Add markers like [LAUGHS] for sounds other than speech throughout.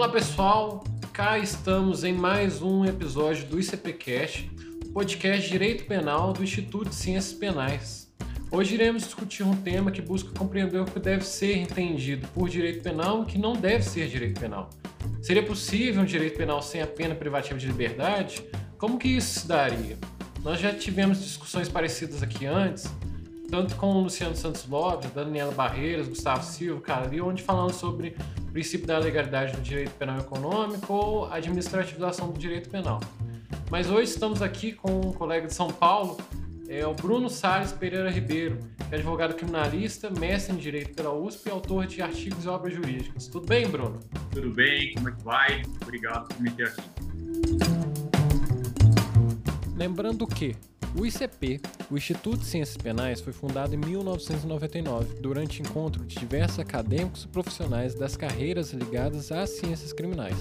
Olá pessoal, cá estamos em mais um episódio do ICPcast, podcast de Direito Penal do Instituto de Ciências Penais. Hoje iremos discutir um tema que busca compreender o que deve ser entendido por direito penal e o que não deve ser direito penal. Seria possível um direito penal sem a pena privativa de liberdade? Como que isso se daria? Nós já tivemos discussões parecidas aqui antes, tanto com o Luciano Santos Lopes, Daniela Barreiras, Gustavo Silva, Cali, onde falando sobre o princípio da legalidade do direito penal econômico ou a administrativização do direito penal. Mas hoje estamos aqui com um colega de São Paulo, é o Bruno Salles Pereira Ribeiro, que é advogado criminalista, mestre em Direito pela USP e autor de artigos e obras jurídicas. Tudo bem, Bruno? Tudo bem, como é que vai? Obrigado por me ter aqui. Lembrando que o ICP, o Instituto de Ciências Penais, foi fundado em 1999, durante encontro de diversos acadêmicos e profissionais das carreiras ligadas às ciências criminais.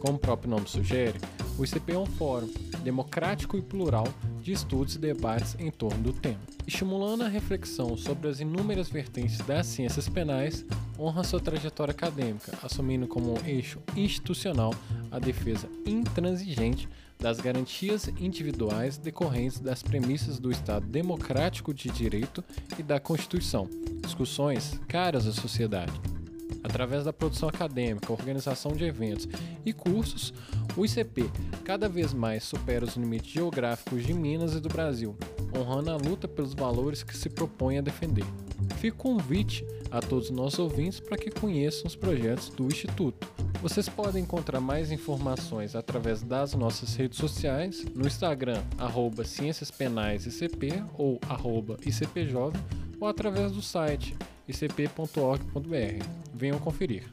Como o próprio nome sugere, o ICP é um fórum democrático e plural de estudos e debates em torno do tema. Estimulando a reflexão sobre as inúmeras vertentes das ciências penais, honra sua trajetória acadêmica, assumindo como eixo institucional a defesa intransigente das garantias individuais decorrentes das premissas do Estado democrático de direito e da Constituição, discussões caras à sociedade. Através da produção acadêmica, organização de eventos e cursos, o ICP cada vez mais supera os limites geográficos de Minas e do Brasil, honrando a luta pelos valores que se propõe a defender. Fica o convite a todos os nossos ouvintes para que conheçam os projetos do Instituto. Vocês podem encontrar mais informações através das nossas redes sociais, no Instagram, arroba Ciências Penais ICP ou arroba ICPjovem, ou através do site icp.org.br. Venham conferir.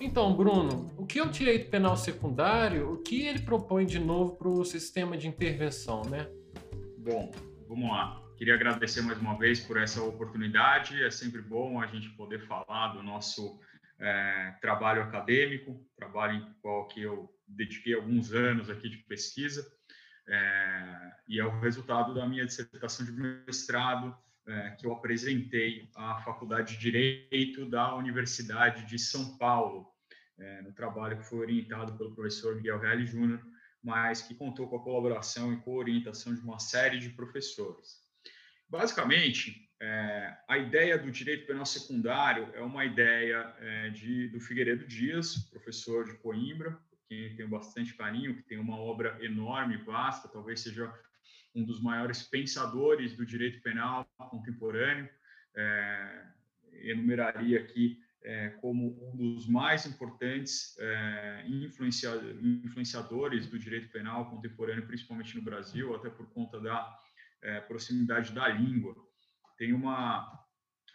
Então, Bruno, o que é o direito penal secundário? O que ele propõe de novo para o sistema de intervenção, né? Bom, vamos lá. Queria agradecer mais uma vez por essa oportunidade. É sempre bom a gente poder falar do nosso é, trabalho acadêmico, trabalho em qual que eu dediquei alguns anos aqui de pesquisa, é, e é o resultado da minha dissertação de mestrado é, que eu apresentei à Faculdade de Direito da Universidade de São Paulo, é, no trabalho que foi orientado pelo professor Miguel Reale Júnior, mas que contou com a colaboração e co-orientação de uma série de professores. Basicamente, é, a ideia do direito penal secundário é uma ideia é, de, do Figueiredo Dias, professor de Coimbra, que tenho bastante carinho, que tem uma obra enorme, vasta, talvez seja um dos maiores pensadores do direito penal contemporâneo. É, enumeraria aqui é, como um dos mais importantes é, influenciadores do direito penal contemporâneo, principalmente no Brasil, até por conta da é, proximidade da língua. Tem, uma,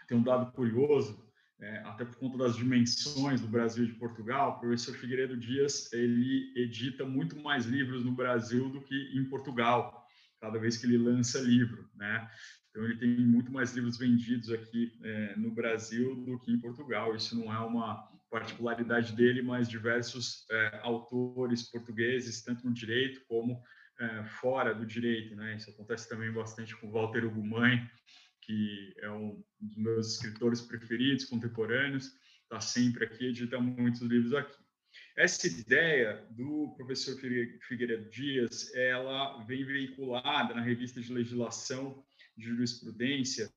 tem um dado curioso, é, até por conta das dimensões do Brasil e de Portugal, o professor Figueiredo Dias ele edita muito mais livros no Brasil do que em Portugal, cada vez que ele lança livro, né? Então ele tem muito mais livros vendidos aqui é, no Brasil do que em Portugal. Isso não é uma particularidade dele, mas diversos é, autores portugueses, tanto no direito como é, fora do direito, né? Isso acontece também bastante com Walter Ugumãe, que é um dos meus escritores preferidos, contemporâneos, está sempre aqui, edita muitos livros aqui. Essa ideia do professor Figueiredo Dias, ela vem veiculada na revista de legislação jurisprudência,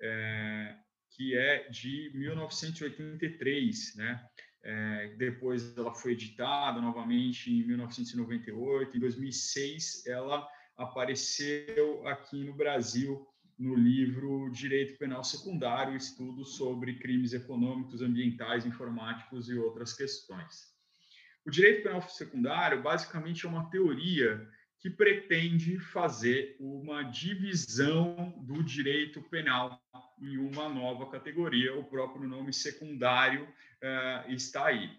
é, que é de 1983, né? É, depois ela foi editada novamente em 1998. Em 2006, ela apareceu aqui no Brasil no livro Direito Penal Secundário, estudo sobre crimes econômicos, ambientais, informáticos e outras questões. O direito penal secundário basicamente é uma teoria que pretende fazer uma divisão do direito penal em uma nova categoria. O próprio nome secundário uh, está aí.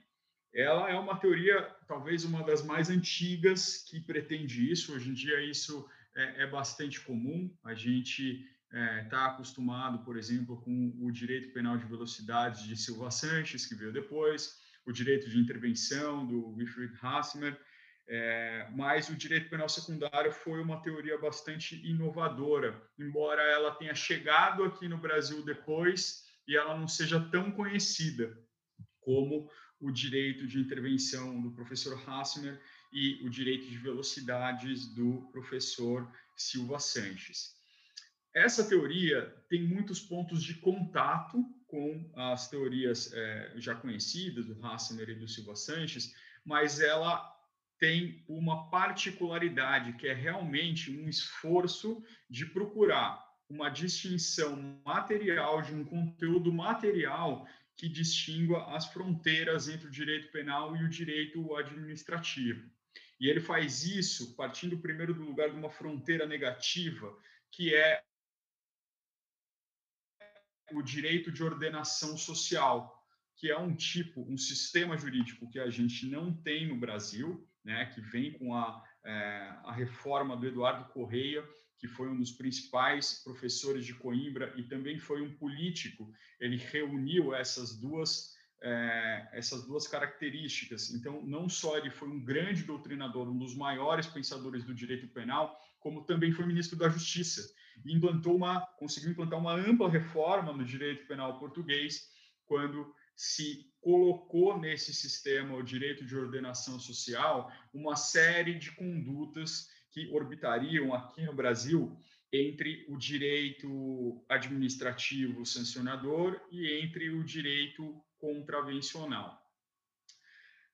Ela é uma teoria, talvez uma das mais antigas que pretende isso. Hoje em dia, isso é, é bastante comum. A gente está é, tá acostumado, por exemplo, com o direito penal de velocidade de Silva Sanches, que veio depois, o direito de intervenção do Wilfried Hassmer, é, mas o direito penal secundário foi uma teoria bastante inovadora, embora ela tenha chegado aqui no Brasil depois e ela não seja tão conhecida como o direito de intervenção do professor Hassmer e o direito de velocidades do professor Silva Sanches. Essa teoria tem muitos pontos de contato com as teorias é, já conhecidas do Hassner e do Silva Sanches, mas ela tem uma particularidade que é realmente um esforço de procurar uma distinção material de um conteúdo material que distingua as fronteiras entre o direito penal e o direito administrativo. E ele faz isso partindo primeiro do lugar de uma fronteira negativa, que é o direito de ordenação social, que é um tipo, um sistema jurídico que a gente não tem no Brasil, né, que vem com a, é, a reforma do Eduardo Correia, que foi um dos principais professores de Coimbra e também foi um político. Ele reuniu essas duas é, essas duas características. Então, não só ele foi um grande doutrinador, um dos maiores pensadores do direito penal, como também foi ministro da Justiça e implantou uma, conseguiu implantar uma ampla reforma no direito penal português quando se colocou nesse sistema o direito de ordenação social uma série de condutas que orbitariam aqui no Brasil entre o direito administrativo sancionador e entre o direito contravencional.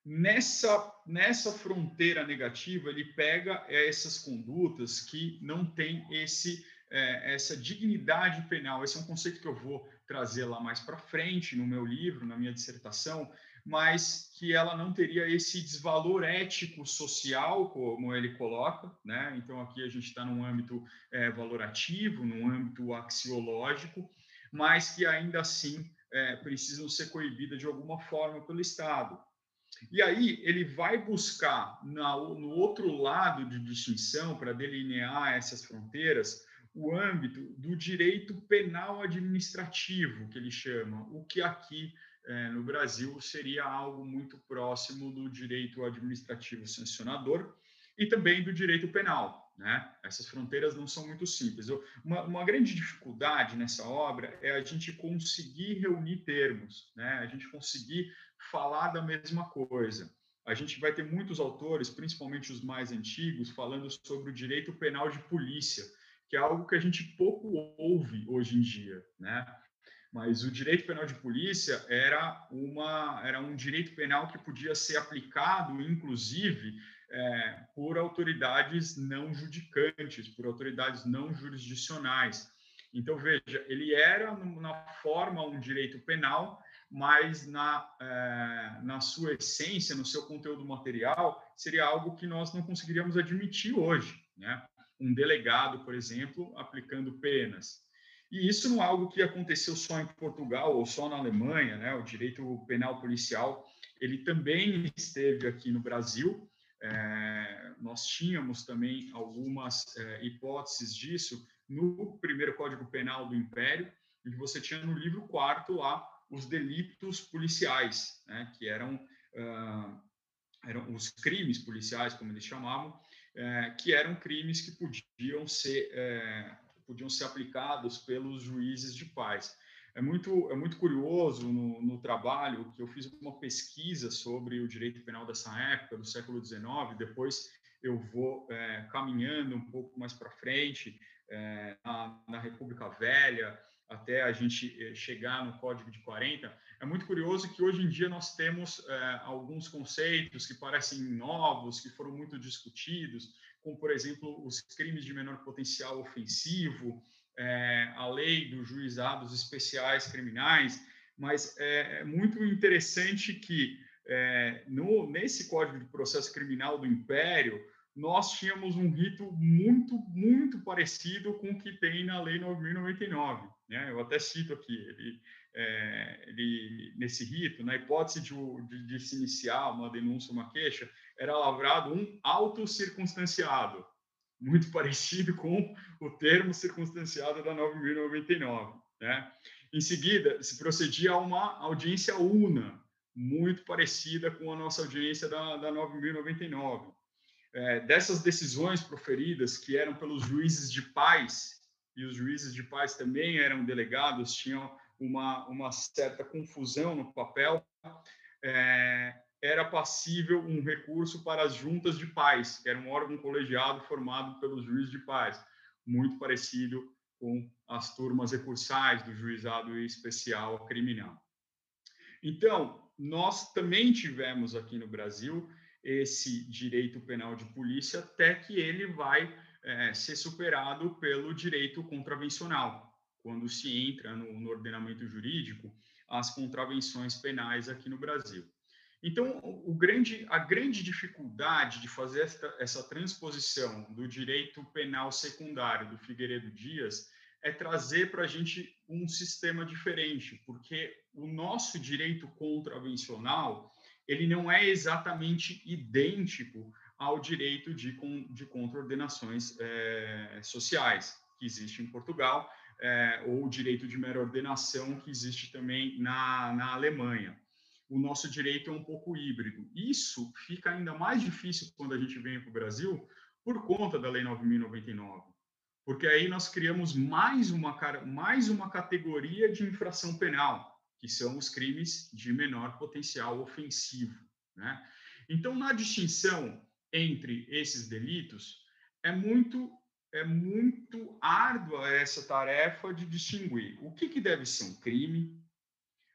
Nessa, nessa fronteira negativa, ele pega essas condutas que não têm esse, é, essa dignidade penal. Esse é um conceito que eu vou trazer lá mais para frente no meu livro, na minha dissertação, mas que ela não teria esse desvalor ético social, como ele coloca, né? Então aqui a gente está num âmbito é, valorativo, num âmbito axiológico, mas que ainda assim é, precisam ser coibidas de alguma forma pelo Estado. E aí ele vai buscar na, no outro lado de distinção, para delinear essas fronteiras, o âmbito do direito penal administrativo, que ele chama, o que aqui é, no Brasil seria algo muito próximo do direito administrativo sancionador e também do direito penal. Né? Essas fronteiras não são muito simples. Uma, uma, grande dificuldade nessa obra é a gente conseguir reunir termos, né? a gente conseguir falar da mesma coisa. A gente vai ter muitos autores, principalmente os mais antigos, falando sobre o direito penal de polícia, que é algo que a gente pouco ouve hoje em dia, né? Mas o direito penal de polícia era uma era um direito penal que podia ser aplicado, inclusive, é, por autoridades não judicantes, por autoridades não jurisdicionais. Então veja, ele era na forma um direito penal, mas na, é, na sua essência, no seu conteúdo material, seria algo que nós não conseguiríamos admitir hoje. Né? Um delegado, por exemplo, aplicando penas. E isso não é algo que aconteceu só em Portugal ou só na Alemanha, né? O direito penal policial, ele também esteve aqui no Brasil. É, nós tínhamos também algumas é, hipóteses disso no primeiro Código Penal do Império, em que você tinha no livro quarto lá os delitos policiais, né, que eram, uh, eram os crimes policiais, como eles chamavam, uh, que eram crimes que podiam ser, uh, podiam ser aplicados pelos juízes de paz. É muito, é muito curioso no, no, trabalho que eu fiz uma pesquisa sobre o direito penal dessa época, do século XIX, depois eu vou é, caminhando um pouco mais para frente, é, na, na República Velha, até a gente eh, chegar no Código de 40, é muito curioso que hoje em dia nós temos é, alguns conceitos que parecem novos, que foram muito discutidos, como, por exemplo, os crimes de menor potencial ofensivo, é, a lei dos juizados especiais criminais, mas é, é muito interessante que no, nesse Código de Processo Criminal do Império, nós tínhamos um rito muito, muito parecido com o que tem na Lei 9.099. Né? Eu até cito aqui, ele, é, ele, nesse rito, na hipótese de, de, de, se iniciar uma denúncia, uma queixa, era lavrado um auto circunstanciado, muito [LAUGHS] parecido com o termo circunstanciado da 9.099. Né? Em seguida, se procedia a uma audiência una, muito parecida com a nossa audiência da, da 9.099 é, dessas decisões proferidas, que eram pelos juízes de paz, e os juízes de paz também eram delegados, tinham uma, uma certa confusão no papel, é, era passível um recurso para as juntas de paz, que era um órgão colegiado formado pelos juízes de paz, muito parecido com as turmas recursais do juizado especial criminal. Então, nós também tivemos aqui no Brasil esse direito penal de polícia, até que ele vai é, ser superado pelo direito contravencional, quando se entra no, no ordenamento jurídico as contravenções penais aqui no Brasil. Então, o grande, a grande dificuldade de fazer esta, essa transposição do direito penal secundário do Figueiredo Dias é trazer para a gente um sistema diferente, porque o nosso direito contravencional ele não é exatamente idêntico ao direito de, de contraordenações é, sociais que existe em Portugal, é, ou o direito de mera ordenação que existe também na, na Alemanha. O nosso direito é um pouco híbrido. Isso fica ainda mais difícil quando a gente vem para o Brasil por conta da Lei 9.099, porque aí nós criamos mais uma, mais uma categoria de infração penal, que são os crimes de menor potencial ofensivo. Né? Então, na distinção entre esses delitos, é muito é muito árdua essa tarefa de distinguir o que, que deve ser um crime,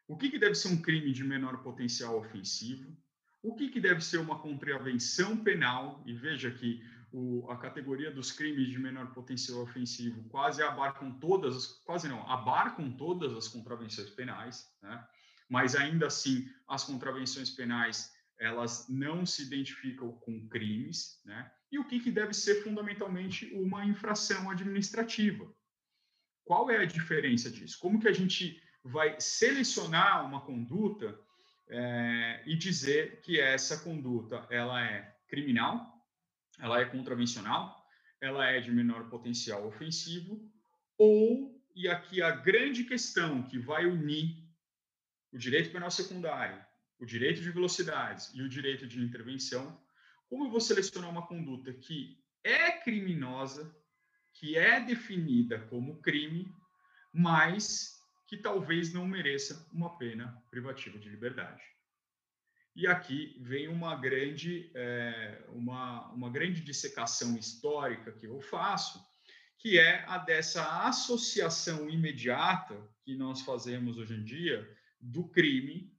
o que, que deve ser um crime de menor potencial ofensivo, o que, que deve ser uma contravenção penal, e veja que o, a categoria dos crimes de menor potencial ofensivo quase abarcam todas, quase não, abarcam todas as contravenções penais, né? mas ainda assim as contravenções penais elas não se identificam com crimes, né? E o que, que deve ser fundamentalmente uma infração administrativa? Qual é a diferença disso? Como que a gente vai selecionar uma conduta é, e dizer que essa conduta ela é criminal, ela é contravencional, ela é de menor potencial ofensivo, ou, e aqui a grande questão que vai unir o direito penal secundário o direito de velocidades e o direito de intervenção, como eu vou selecionar uma conduta que é criminosa, que é definida como crime, mas que talvez não mereça uma pena privativa de liberdade. E aqui vem uma grande, é, uma, uma grande dissecação histórica que eu faço, que é a dessa associação imediata que nós fazemos hoje em dia do crime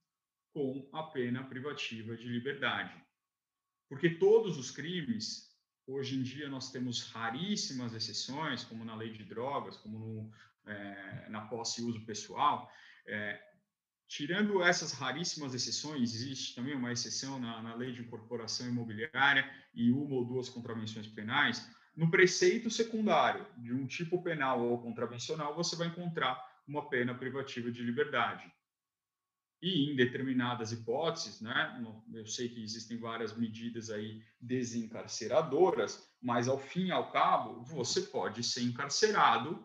com a pena privativa de liberdade. Porque todos os crimes, hoje em dia nós temos raríssimas exceções, como na lei de drogas, como no, é, na posse e uso pessoal. É, tirando essas raríssimas exceções, existe também uma exceção na, na lei de incorporação imobiliária e uma ou duas contravenções penais. No preceito secundário de um tipo penal ou contravencional, você vai encontrar uma pena privativa de liberdade e em determinadas hipóteses, né, eu sei que existem várias medidas aí desencarceradoras, mas ao fim e ao cabo, você pode ser encarcerado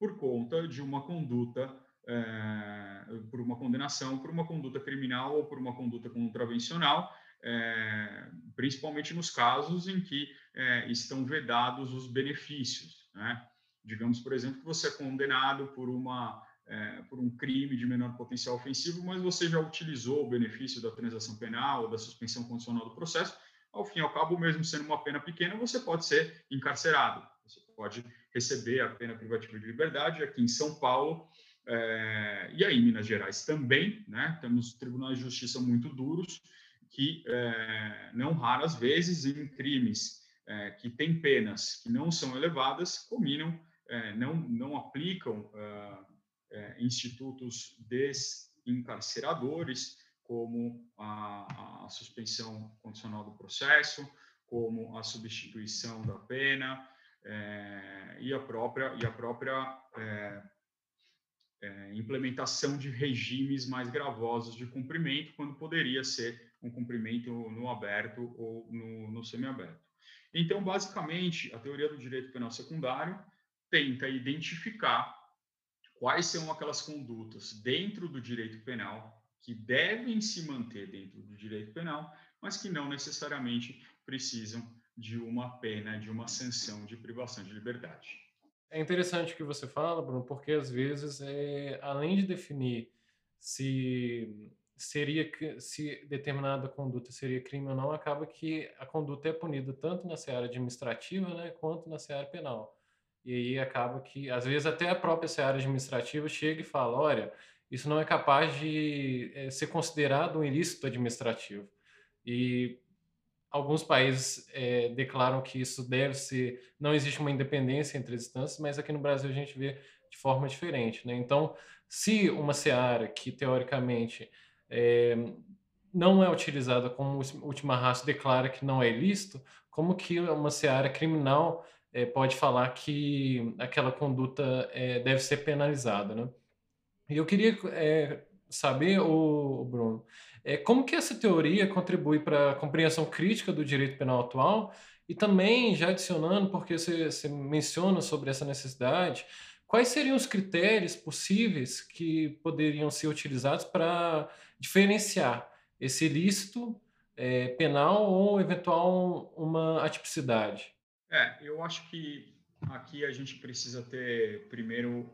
por conta de uma conduta, é, por uma condenação, por uma conduta criminal ou por uma conduta contravencional, é, principalmente nos casos em que é, estão vedados os benefícios. Né? Digamos, por exemplo, que você é condenado por uma é, por um crime de menor potencial ofensivo, mas você já utilizou o benefício da transação penal da suspensão condicional do processo, ao fim e ao cabo, mesmo sendo uma pena pequena, você pode ser encarcerado, você pode receber a pena privativa de liberdade aqui em São Paulo é, e aí em Minas Gerais também, né? Temos tribunais de justiça muito duros que, é, não raras vezes, em crimes é, que têm penas que não são elevadas, combinam, é, não, não aplicam ah, é, institutos desencarceradores, como a, a, suspensão condicional do processo, como a substituição da pena é, e a própria, e a própria é, implementação de regimes mais gravosos de cumprimento, quando poderia ser um cumprimento no aberto ou no, no semiaberto. Então, basicamente, a teoria do direito penal secundário tenta identificar quais são aquelas condutas dentro do direito penal que devem se manter dentro do direito penal, mas que não necessariamente precisam de uma pena, de uma sanção de privação de liberdade. É interessante o que você fala, Bruno, porque às vezes, é, além de definir se seria se determinada conduta seria crime ou não, acaba que a conduta é punida tanto na seara administrativa, né, quanto na seara penal. E aí acaba que, às vezes, até a própria seara administrativa chega e fala: olha, isso não é capaz de é, ser considerado um ilícito administrativo. E alguns países é, declaram que isso deve ser. Não existe uma independência entre as instâncias, mas aqui no Brasil a gente vê de forma diferente. Né? Então, se uma seara que, teoricamente, é, não é utilizada como última raça declara que não é ilícito, como que uma seara criminal é, pode falar que aquela conduta é, deve ser penalizada, né? E eu queria é, saber, o, Bruno, é, como que essa teoria contribui para a compreensão crítica do direito penal atual e também, já adicionando, porque você, você menciona sobre essa necessidade, quais seriam os critérios possíveis que poderiam ser utilizados para diferenciar esse ilícito é, penal ou eventual uma atipicidade? É, eu acho que aqui a gente precisa ter primeiro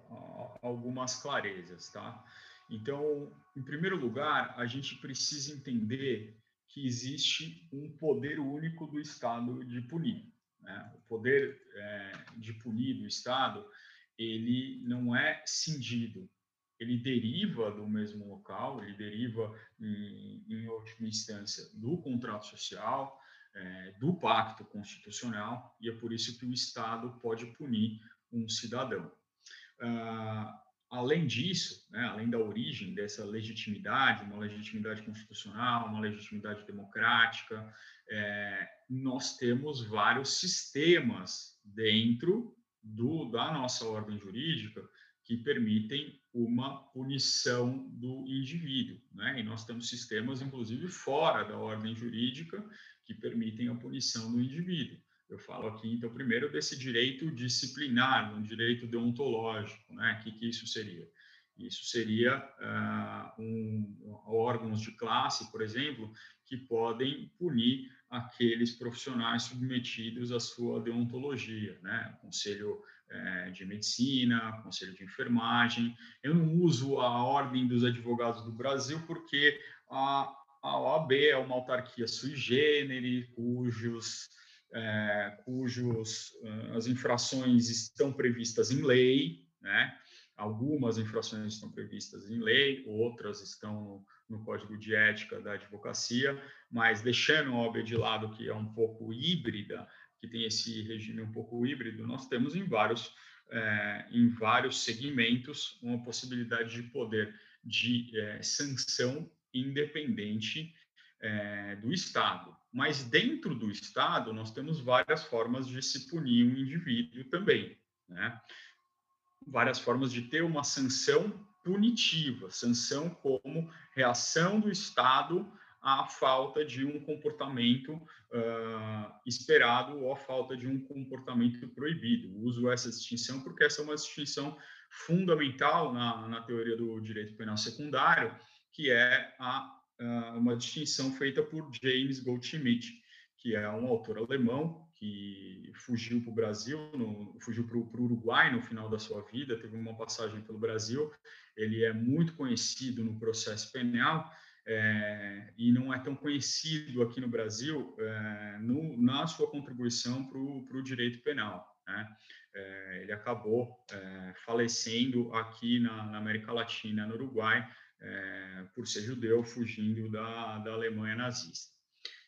algumas clarezas, tá? Então, em primeiro lugar, a gente precisa entender que existe um poder único do Estado de punir. Né? O poder é, de punir do Estado ele não é cindido, ele deriva do mesmo local, ele deriva, em, em última instância, do contrato social, é, do pacto constitucional, e é por isso que o Estado pode punir um cidadão. Ah, além disso, né, além da origem dessa legitimidade, uma legitimidade constitucional, uma legitimidade democrática, é, nós temos vários sistemas dentro do, da nossa ordem jurídica que permitem uma punição do indivíduo. Né? E nós temos sistemas, inclusive, fora da ordem jurídica, que permitem a punição do indivíduo. Eu falo aqui, então, primeiro desse direito disciplinar, um direito deontológico, né? O que, que isso seria? Isso seria uh, um, órgãos de classe, por exemplo, que podem punir aqueles profissionais submetidos à sua deontologia, né? Conselho é, de Medicina, Conselho de Enfermagem. Eu não uso a Ordem dos Advogados do Brasil porque a, a OAB é uma autarquia sui generis, cujos, é, cujos as infrações estão previstas em lei, né? Algumas infrações estão previstas em lei, outras estão no, no Código de Ética da Advocacia, mas deixando a OAB de lado, que é um pouco híbrida, que tem esse regime um pouco híbrido, nós temos em vários, é, em vários segmentos uma possibilidade de poder de é, sanção independente é, do Estado. Mas dentro do Estado, nós temos várias formas de se punir um indivíduo também. Né? várias formas de ter uma sanção punitiva, sanção como reação do Estado à falta de um comportamento uh, esperado ou à falta de um comportamento proibido. Uso essa distinção porque essa é uma distinção fundamental na, na teoria do direito penal secundário, que é a, uh, uma distinção feita por James Goldschmidt, que é um autor alemão que fugiu para o Brasil, no, fugiu para o Uruguai no final da sua vida, teve uma passagem pelo Brasil. Ele é muito conhecido no processo penal é, e não é tão conhecido aqui no Brasil é, no, na sua contribuição para o direito penal. Né? É, ele acabou falecendo aqui na, na, América Latina, no Uruguai, por ser judeu, fugindo da, da Alemanha nazista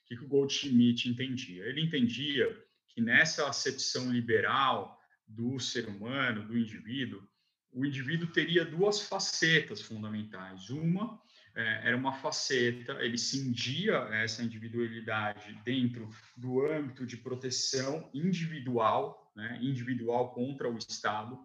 que, que o Goldschmidt entendia? Ele entendia que nessa acepção liberal do ser humano, do indivíduo, o indivíduo teria duas facetas fundamentais. Uma é, era uma faceta, ele cindia essa individualidade dentro do âmbito de proteção individual, né, individual contra o Estado,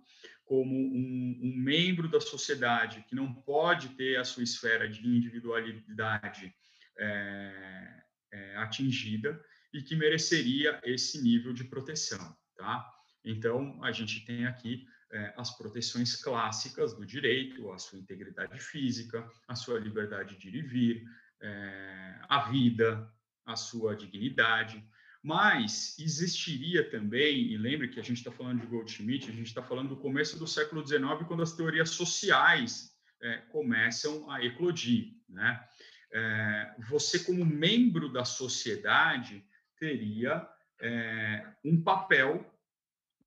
como um, um, membro da sociedade que não pode ter a sua esfera de individualidade é, é, atingida e que mereceria esse nível de proteção, tá? Então, a gente tem aqui é, as proteções clássicas do direito, a sua integridade física, a sua liberdade de ir e vir, é, a vida, a sua dignidade. Mas existiria também, e lembre que a gente está falando de Goldschmidt, a gente está falando do começo do século XIX, quando as teorias sociais é, começam a eclodir. Né? É, você, como membro da sociedade, teria é, um papel,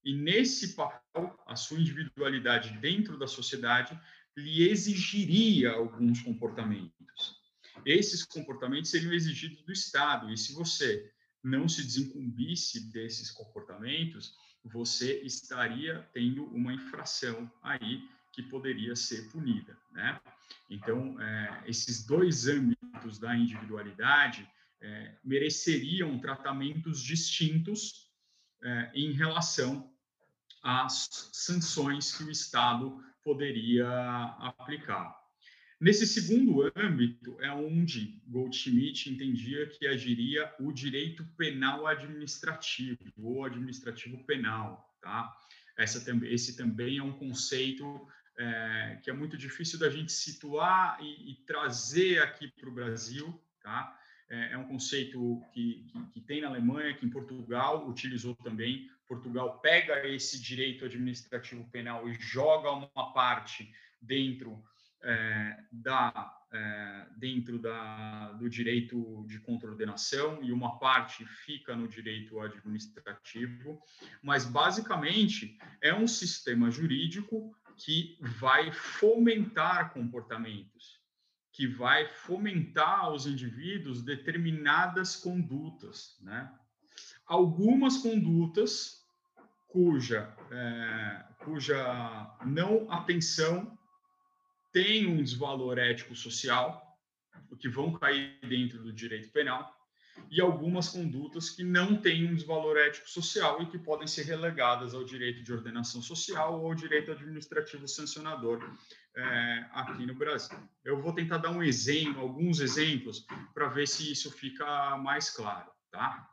e nesse papel, a sua individualidade dentro da sociedade lhe exigiria alguns comportamentos. Esses comportamentos seriam exigidos do Estado, e se você não se desincumbisse desses comportamentos, você estaria tendo uma infração aí que poderia ser punida, né? Então, é, esses dois âmbitos da individualidade é, mereceriam tratamentos distintos é, em relação às sanções que o Estado poderia aplicar. Nesse segundo âmbito é onde Goldschmidt entendia que agiria o direito penal administrativo ou administrativo penal, tá? Essa, esse também é um conceito é, que é muito difícil da gente situar e, e trazer aqui para o Brasil, tá? É, é, um conceito que, que, que, tem na Alemanha, que em Portugal utilizou também. Portugal pega esse direito administrativo penal e joga uma parte dentro é, da é, dentro da, do direito de contraordenação e uma parte fica no direito administrativo, mas basicamente é um sistema jurídico que vai fomentar comportamentos, que vai fomentar aos indivíduos determinadas condutas, né? Algumas condutas cuja, é, cuja não atenção tem um desvalor ético-social, o que vão cair dentro do direito penal, e algumas condutas que não têm um desvalor ético-social e que podem ser relegadas ao direito de ordenação social ou ao direito administrativo sancionador é, aqui no Brasil. Eu vou tentar dar um exemplo, alguns exemplos, para ver se isso fica mais claro, tá?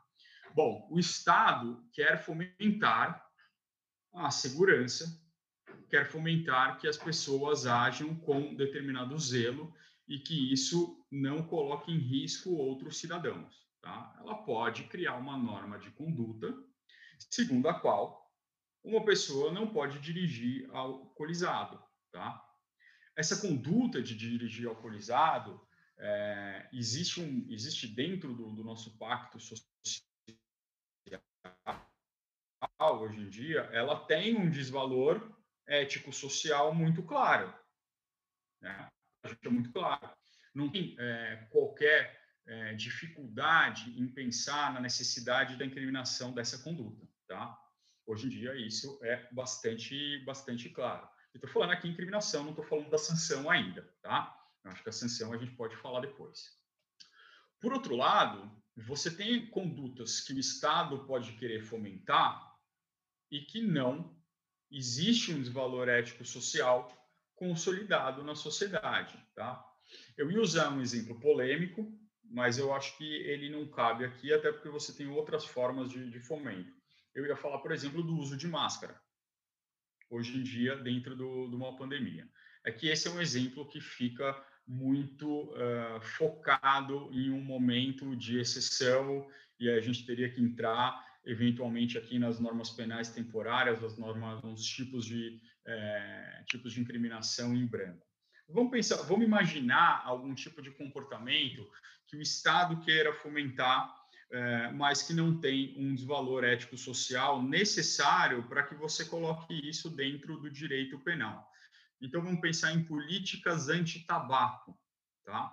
Bom, o Estado quer fomentar a segurança quer fomentar que as pessoas ajam com determinado zelo e que isso não coloque em risco outros cidadãos. Tá? Ela pode criar uma norma de conduta, segundo a qual uma pessoa não pode dirigir alcoolizado. Tá? Essa conduta de dirigir alcoolizado é, existe, um, existe dentro do, do nosso pacto social hoje em dia, ela tem um desvalor ético-social muito claro. Né? É muito claro. Não tem é, qualquer é, dificuldade em pensar na necessidade da incriminação dessa conduta. Tá? Hoje em dia, isso é bastante, bastante claro. Estou falando aqui incriminação, não estou falando da sanção ainda. Tá? Eu acho que a sanção a gente pode falar depois. Por outro lado, você tem condutas que o Estado pode querer fomentar e que não existe um desvalor ético-social consolidado na sociedade, tá? Eu ia usar um exemplo polêmico, mas eu acho que ele não cabe aqui, até porque você tem outras formas de, de fomento. Eu ia falar, por exemplo, do uso de máscara, hoje em dia, dentro do, de uma pandemia. É que esse é um exemplo que fica muito uh, focado em um momento de exceção e a gente teria que entrar eventualmente aqui nas normas penais temporárias, as normas, os tipos de é, tipos de incriminação em branco. Vamos pensar, vamos imaginar algum tipo de comportamento que o Estado queira fomentar, é, mas que não tem um desvalor ético-social necessário para que você coloque isso dentro do direito penal. Então vamos pensar em políticas anti-tabaco, tá?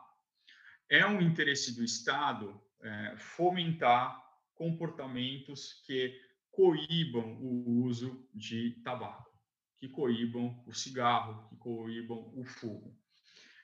É um interesse do Estado é, fomentar comportamentos que coíbam o uso de tabaco, que coíbam o cigarro, que coíbam o fogo.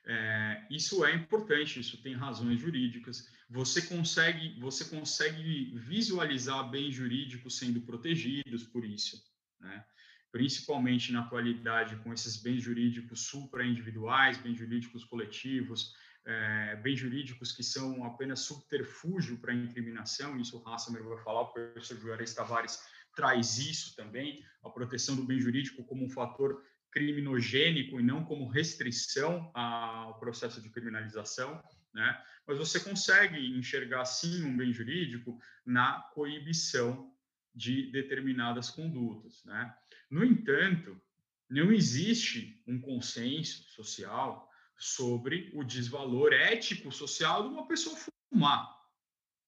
É, isso é importante, isso tem razões jurídicas. Você consegue, você consegue visualizar bens jurídicos sendo protegidos por isso, né? principalmente na atualidade com esses bens jurídicos supra-individuais, bens jurídicos coletivos, é, bens jurídicos que são apenas subterfúgio para incriminação, isso o Hassamer vai falar, o professor Juarez Tavares traz isso também, a proteção do bem jurídico como um fator criminogênico e não como restrição ao processo de criminalização. né? Mas você consegue enxergar sim um bem jurídico na coibição de determinadas condutas, né? No entanto, não existe um consenso social sobre o desvalor ético social de uma pessoa fumar,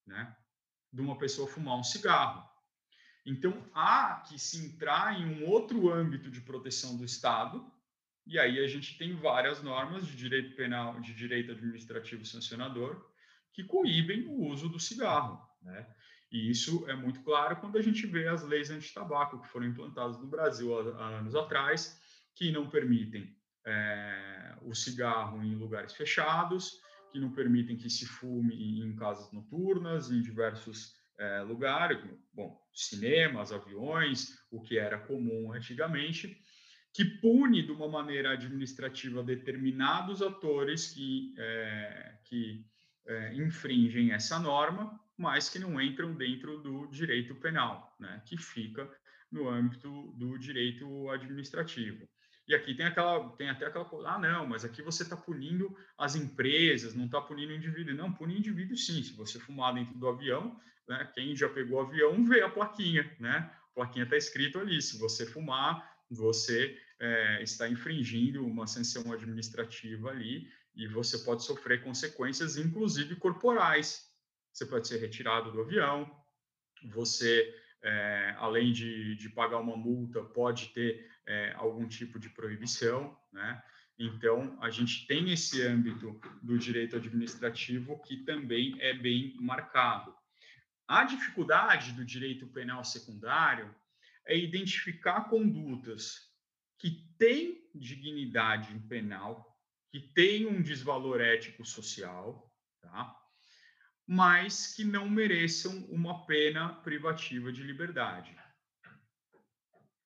né? De uma pessoa fumar um cigarro. Então, há que se entrar em um outro âmbito de proteção do Estado, e aí a gente tem várias normas de direito penal, de direito administrativo sancionador, que coíbem o uso do cigarro, né? E isso é muito claro quando a gente vê as leis anti-tabaco que foram implantadas no Brasil há, anos atrás, que não permitem é, o cigarro em lugares fechados, que não permitem que se fume em casas noturnas, em diversos é, lugares, bom, cinemas, aviões, o que era comum antigamente, que pune de uma maneira administrativa determinados atores que, é, que é, infringem essa norma, mas que não entram dentro do direito penal, né, que fica no âmbito do direito administrativo. E aqui tem aquela, tem até aquela coisa, ah, não, mas aqui você está punindo as empresas, não está punindo o indivíduo. Não, pune o indivíduo sim. Se você fumar dentro do avião, né, quem já pegou o avião vê a plaquinha, né? A plaquinha está escrito ali. Se você fumar, você é, está infringindo uma sanção administrativa ali e você pode sofrer consequências, inclusive corporais. Você pode ser retirado do avião, você é, além de, de, pagar uma multa, pode ter é, algum tipo de proibição, né? Então, a gente tem esse âmbito do direito administrativo que também é bem marcado. A dificuldade do direito penal secundário é identificar condutas que têm dignidade penal, que têm um desvalor ético social, tá? Mas que não mereçam uma pena privativa de liberdade.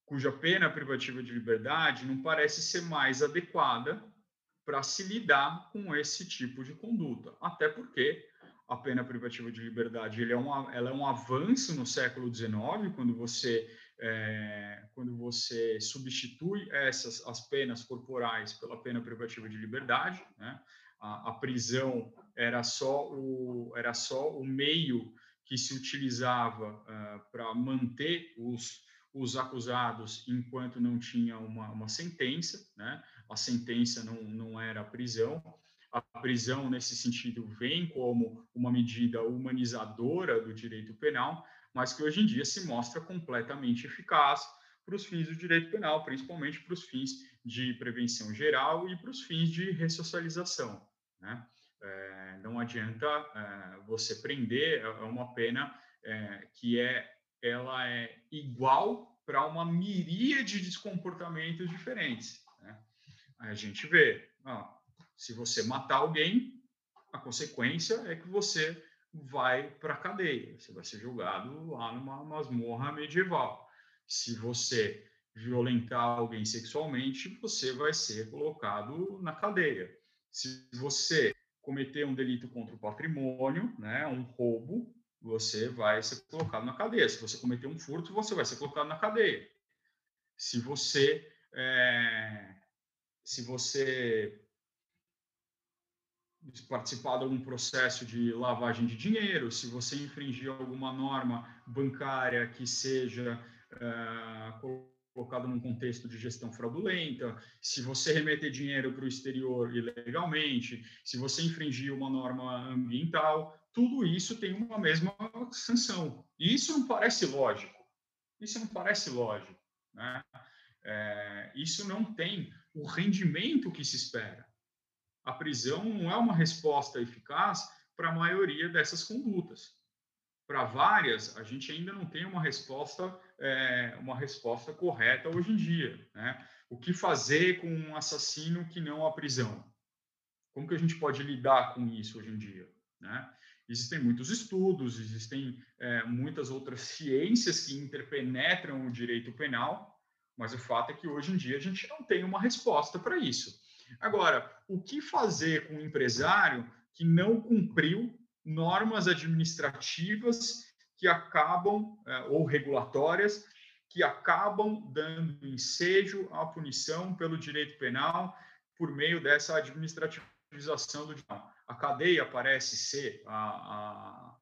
Cuja pena privativa de liberdade não parece ser mais adequada para se lidar com esse tipo de conduta. Até porque a pena privativa de liberdade ele é, uma, ela é um avanço no século XIX, quando você, é, quando você substitui essas as penas corporais pela pena privativa de liberdade. Né? A, a prisão era só o, era só o meio que se utilizava uh, para manter os, os acusados enquanto não tinha uma, uma sentença, né? A sentença não, não era prisão. A prisão, nesse sentido, vem como uma medida humanizadora do direito penal, mas que hoje em dia se mostra completamente eficaz para os fins do direito penal, principalmente para os fins de prevenção geral e para os fins de ressocialização. Né? É, não adianta é, você prender, é, é uma pena é, que é, ela é igual para uma miríade de comportamentos diferentes. Né? A gente vê, ó, se você matar alguém, a consequência é que você vai para a cadeia, você vai ser julgado lá numa masmorra medieval. Se você violentar alguém sexualmente, você vai ser colocado na cadeia. Se você cometer um delito contra o patrimônio, né, um roubo, você vai ser colocado na cadeia. Se você cometer um furto, você vai ser colocado na cadeia. Se você é, se você participar de algum processo de lavagem de dinheiro, se você infringir alguma norma bancária que seja é, colocado num contexto de gestão fraudulenta, se você remeter dinheiro para o exterior ilegalmente, se você infringir uma norma ambiental, tudo isso tem uma mesma sanção. E isso não parece lógico. Isso não parece lógico. Né? É, isso não tem o rendimento que se espera. A prisão não é uma resposta eficaz para a maioria dessas condutas. Para várias, a gente ainda não tem uma resposta é, uma resposta correta hoje em dia. Né? O que fazer com um assassino que não a prisão? Como que a gente pode lidar com isso hoje em dia? Né? Existem muitos estudos, existem é, muitas outras ciências que interpenetram o direito penal, mas o fato é que hoje em dia a gente não tem uma resposta para isso. Agora, o que fazer com um empresário que não cumpriu normas administrativas que acabam, é, ou regulatórias, que acabam dando ensejo à punição pelo direito penal por meio dessa administrativização do direito. a cadeia parece ser a,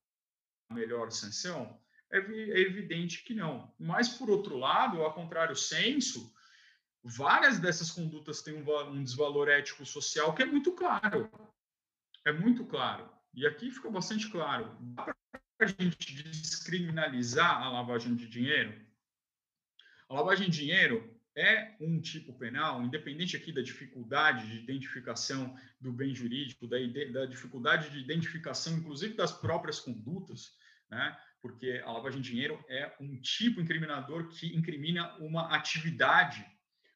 a melhor sanção, é, é evidente que não. Mas, por outro lado, ao contrário senso, várias dessas condutas têm um, um desvalor ético social que é muito claro. É muito claro. E aqui fica bastante claro. Dá para a gente descriminalizar a lavagem de dinheiro? A lavagem de dinheiro é um tipo penal, independente aqui da dificuldade de identificação do bem jurídico, da, da dificuldade de identificação, inclusive das próprias condutas, né? porque a lavagem de dinheiro é um tipo incriminador que incrimina uma atividade.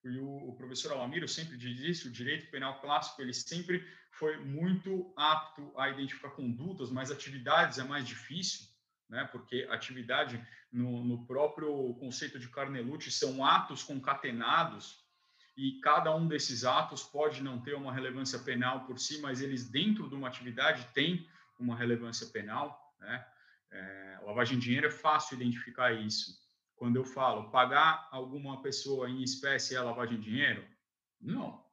E o, o professor Alamiro sempre diz isso, o direito penal clássico, ele sempre foi muito apto a identificar condutas, mas atividades é mais difícil né? porque atividade, no, no próprio conceito de Carnelucci, são atos concatenados, e cada um desses atos pode não ter uma relevância penal por si, mas eles, dentro de uma atividade, têm uma relevância penal. Né? É, lavagem de dinheiro é fácil identificar isso. Quando eu falo pagar alguma pessoa em espécie é lavagem de dinheiro? Não,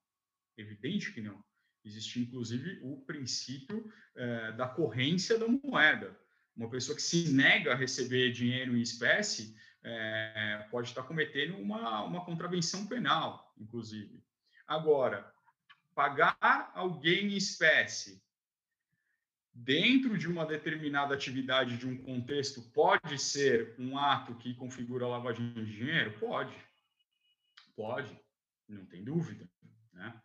evidente que não. Existe, inclusive, o princípio é, da corrência da moeda. Uma pessoa que se nega a receber dinheiro em espécie é, pode estar cometendo uma, uma contravenção penal, inclusive. Agora, pagar alguém em espécie dentro de uma determinada atividade de um contexto pode ser um ato que configura lavagem de dinheiro? Pode. Pode, não tem dúvida. Né?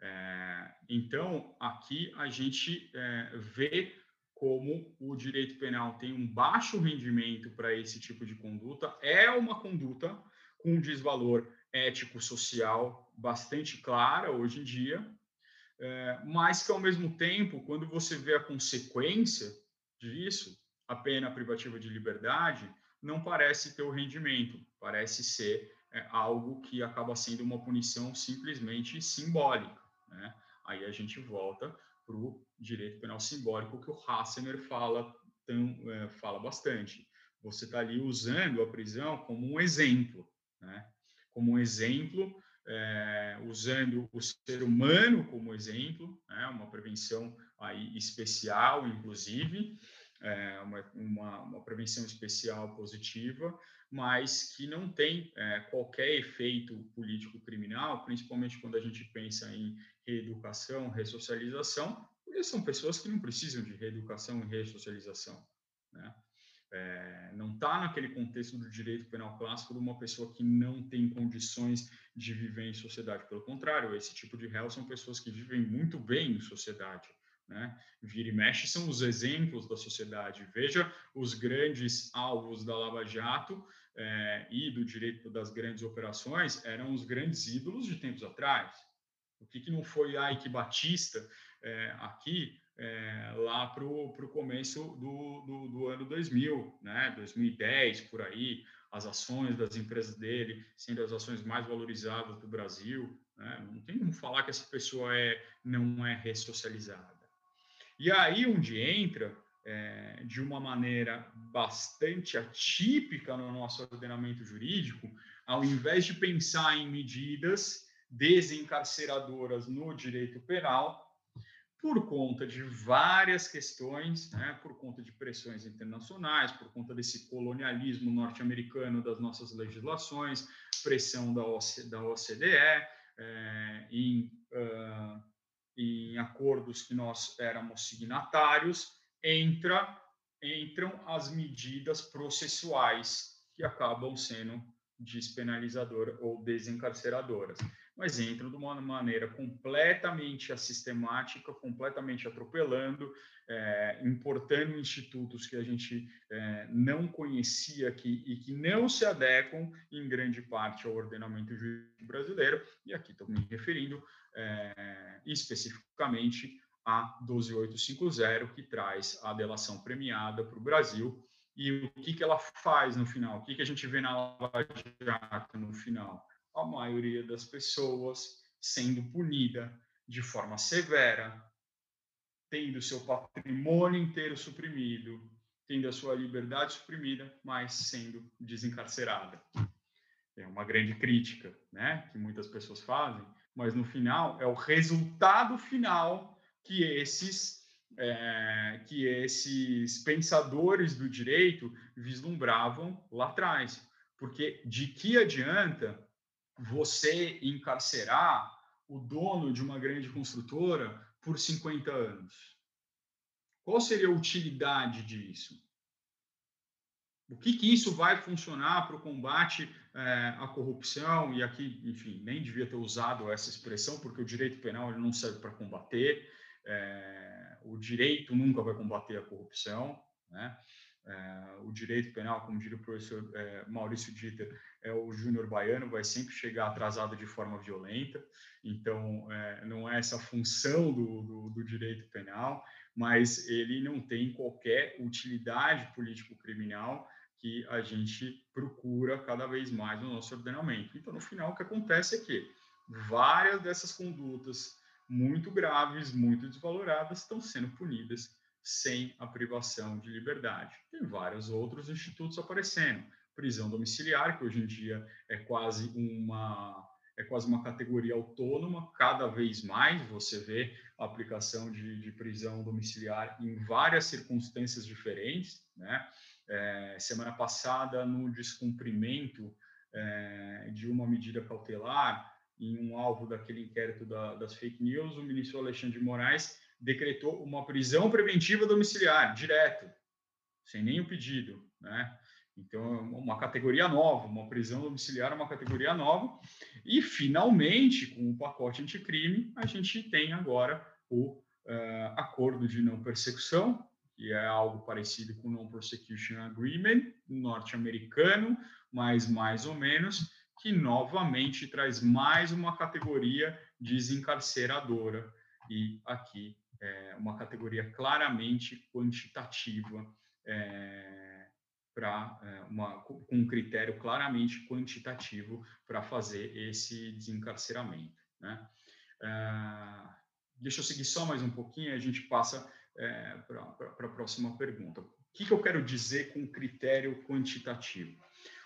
É, então, aqui a gente é, vê como o direito penal tem um baixo rendimento para esse tipo de conduta, é uma conduta com desvalor ético-social bastante clara hoje em dia, é, mas que, ao mesmo tempo, quando você vê a consequência disso, a pena privativa de liberdade, não parece ter o rendimento, parece ser é, algo que acaba sendo uma punição simplesmente simbólica. Né? Aí a gente volta para o direito penal simbólico que o Hassemer fala, tão, é, fala bastante. Você está ali usando a prisão como um exemplo, né? como um exemplo, é, usando o ser humano como exemplo, né? uma prevenção aí especial, inclusive, é, uma, uma, uma, prevenção especial positiva, mas que não tem é, qualquer efeito político-criminal, principalmente quando a gente pensa em reeducação, ressocialização, porque são pessoas que não precisam de reeducação e ressocialização. Né? É, não está naquele contexto do direito penal clássico de uma pessoa que não tem condições de viver em sociedade. Pelo contrário, esse tipo de réu são pessoas que vivem muito bem em sociedade. Né? Vira e mexe são os exemplos da sociedade. Veja os grandes alvos da Lava Jato é, e do direito das grandes operações eram os grandes ídolos de tempos atrás. O que, que não foi Ike Batista é, aqui é, lá para o começo do, do, do, ano 2000, né? 2010, por aí, as ações das empresas dele sendo as ações mais valorizadas do Brasil. Né? Não tem como falar que essa pessoa é, não é ressocializada. E aí onde entra, é, de uma maneira bastante atípica no nosso ordenamento jurídico, ao invés de pensar em medidas desencarceradoras no direito penal, por conta de várias questões, né, por conta de pressões internacionais, por conta desse colonialismo norte-americano das nossas legislações, pressão da, OCDE, da OCDE é, em, uh, em acordos que nós éramos signatários, entra, entram as medidas processuais que acabam sendo despenalizadoras ou desencarceradoras mas entram de uma maneira completamente assistemática, completamente atropelando, é, importando institutos que a gente é, não conhecia aqui e que não se adequam em grande parte ao ordenamento jurídico brasileiro, e aqui estou me referindo é, especificamente a 12850, que traz a delação premiada para o Brasil, e o que, que ela faz no final, o que, que a gente vê na Lava Jato no final a maioria das pessoas sendo punida de forma severa, tendo seu patrimônio inteiro suprimido, tendo a sua liberdade suprimida, mas sendo desencarcerada. É uma grande crítica, né, que muitas pessoas fazem, mas no final é o resultado final que esses é, que esses pensadores do direito vislumbravam lá atrás. Porque de que adianta você encarcerar o dono de uma grande construtora por 50 anos? Qual seria a utilidade disso? O que, que isso vai funcionar para o combate é, à corrupção? E aqui, enfim, nem devia ter usado essa expressão, porque o direito penal ele não serve para combater. É, o direito nunca vai combater a corrupção, né? É, o direito penal, como diria o professor é, Maurício Dieter, é o júnior baiano, vai sempre chegar atrasado de forma violenta, então é, não é essa função do, do, do, direito penal, mas ele não tem qualquer utilidade político-criminal que a gente procura cada vez mais no nosso ordenamento. Então, no final, o que acontece é que várias dessas condutas muito graves, muito desvaloradas, estão sendo punidas sem a privação de liberdade. Tem vários outros institutos aparecendo. Prisão domiciliar, que hoje em dia é quase uma é quase uma categoria autônoma, cada vez mais você vê a aplicação de, de prisão domiciliar em várias circunstâncias diferentes. Né? É, semana passada, no descumprimento é, de uma medida cautelar, em um alvo daquele inquérito da, das fake news, o ministro Alexandre de Moraes decretou uma prisão preventiva domiciliar, direto, sem nenhum pedido, né? Então, uma categoria nova, uma prisão domiciliar, uma categoria nova. E, finalmente, com o pacote anticrime, a gente tem agora o uh, acordo de não persecução, que é algo parecido com o Non Prosecution Agreement norte-americano, mas mais ou menos, que novamente traz mais uma categoria desencarceradora. E aqui é, uma categoria claramente quantitativa, é, para é, com um critério claramente quantitativo para fazer esse desencarceramento. Né? É, deixa eu seguir só mais um pouquinho e a gente passa é, para a próxima pergunta. O que, que eu quero dizer com critério quantitativo?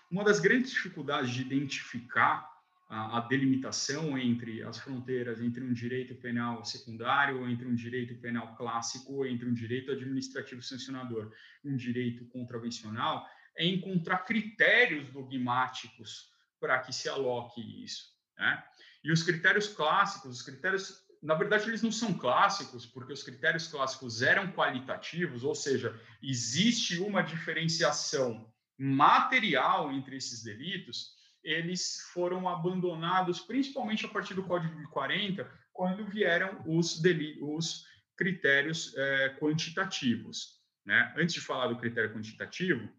Uma das grandes dificuldades de identificar a, a, delimitação entre as fronteiras entre um direito penal secundário, entre um direito penal clássico, entre um direito administrativo sancionador um direito contravencional, é encontrar critérios dogmáticos para que se aloque isso. Né? E os critérios clássicos, os critérios, na verdade, eles não são clássicos, porque os critérios clássicos eram qualitativos, ou seja, existe uma diferenciação material entre esses delitos, eles foram abandonados principalmente a partir do Código de 40, quando vieram os, os critérios é, quantitativos. Né? Antes de falar do critério quantitativo,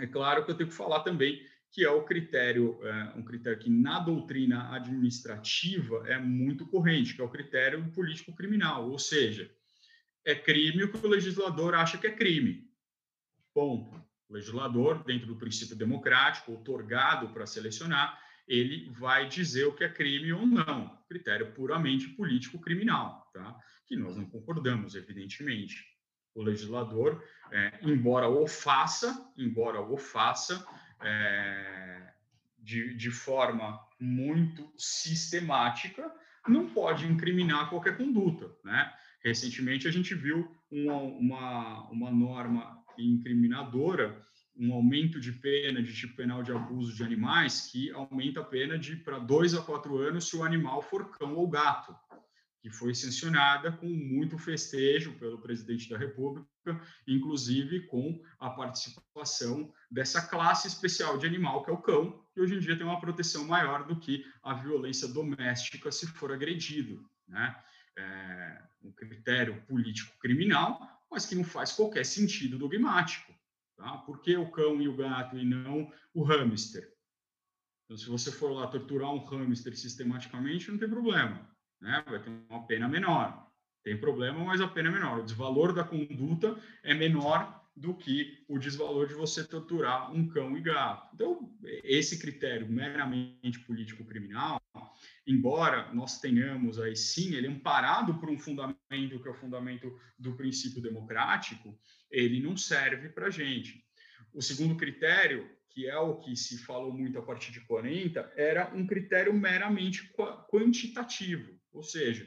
é claro que eu tenho que falar também que é o critério, é, um critério que na doutrina administrativa é muito corrente, que é o critério político-criminal, ou seja, é crime o que o legislador acha que é crime. Ponto. O legislador, dentro do princípio democrático, otorgado para selecionar, ele vai dizer o que é crime ou não, critério puramente político-criminal, tá? que nós não concordamos, evidentemente. O legislador, é, embora o faça, embora o faça, é, de, de forma muito sistemática, não pode incriminar qualquer conduta. Né? Recentemente, a gente viu uma, uma, uma norma incriminadora um aumento de pena de tipo penal de abuso de animais que aumenta a pena de para dois a quatro anos se o animal for cão ou gato, que foi sancionada com muito festejo pelo presidente da República, inclusive com a participação dessa classe especial de animal que é o cão, que hoje em dia tem uma proteção maior do que a violência doméstica se for agredido, né? É um critério político criminal, mas que não faz qualquer sentido dogmático. Tá? Por que o cão e o gato e não o hamster? Então, se você for lá torturar um hamster sistematicamente, não tem problema, né? vai ter uma pena menor. Tem problema, mas a pena é menor. O desvalor da conduta é menor do que o desvalor de você torturar um cão e gato. Então, esse critério meramente político-criminal, embora nós tenhamos aí sim, ele é amparado por um fundamento que é o fundamento do princípio democrático, ele não serve para gente. O segundo critério, que é o que se falou muito a partir de 40, era um critério meramente quantitativo, ou seja,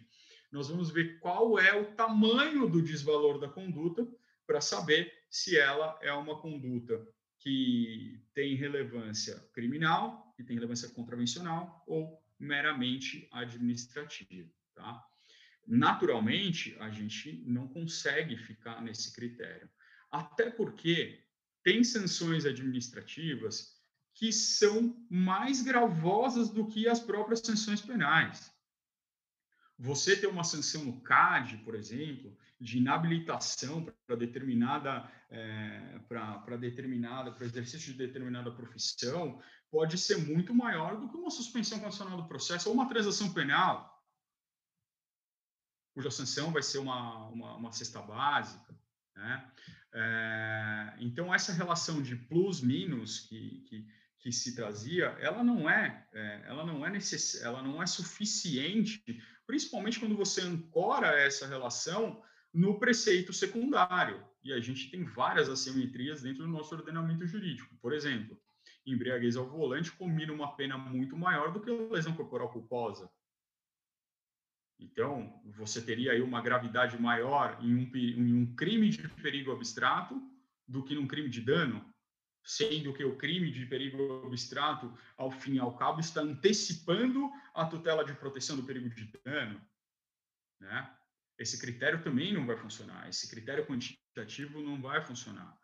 nós vamos ver qual é o tamanho do desvalor da conduta para saber se ela é uma conduta que tem relevância criminal, que tem relevância contravencional ou meramente administrativa, tá? Naturalmente, a gente não consegue ficar nesse critério, até porque tem sanções administrativas que são mais gravosas do que as próprias sanções penais. Você ter uma sanção no CAD, por exemplo, de inabilitação para determinada, é, para determinada, para exercício de determinada profissão, pode ser muito maior do que uma suspensão condicional do processo ou uma transação penal, cuja sanção vai ser uma, uma, uma cesta básica. Né? É, então, essa relação de plus-minus que, que, que, se trazia, ela não é, é ela não é necess, ela não é suficiente, principalmente quando você ancora essa relação no preceito secundário. E a gente tem várias assimetrias dentro do nosso ordenamento jurídico. Por exemplo, embriaguez ao volante combina uma pena muito maior do que lesão corporal culposa. Então, você teria aí uma gravidade maior em um, em um crime de perigo abstrato do que num crime de dano, sendo que o crime de perigo abstrato, ao fim e ao cabo, está antecipando a tutela de proteção do perigo de dano. Né? Esse critério também não vai funcionar, esse critério quantitativo não vai funcionar.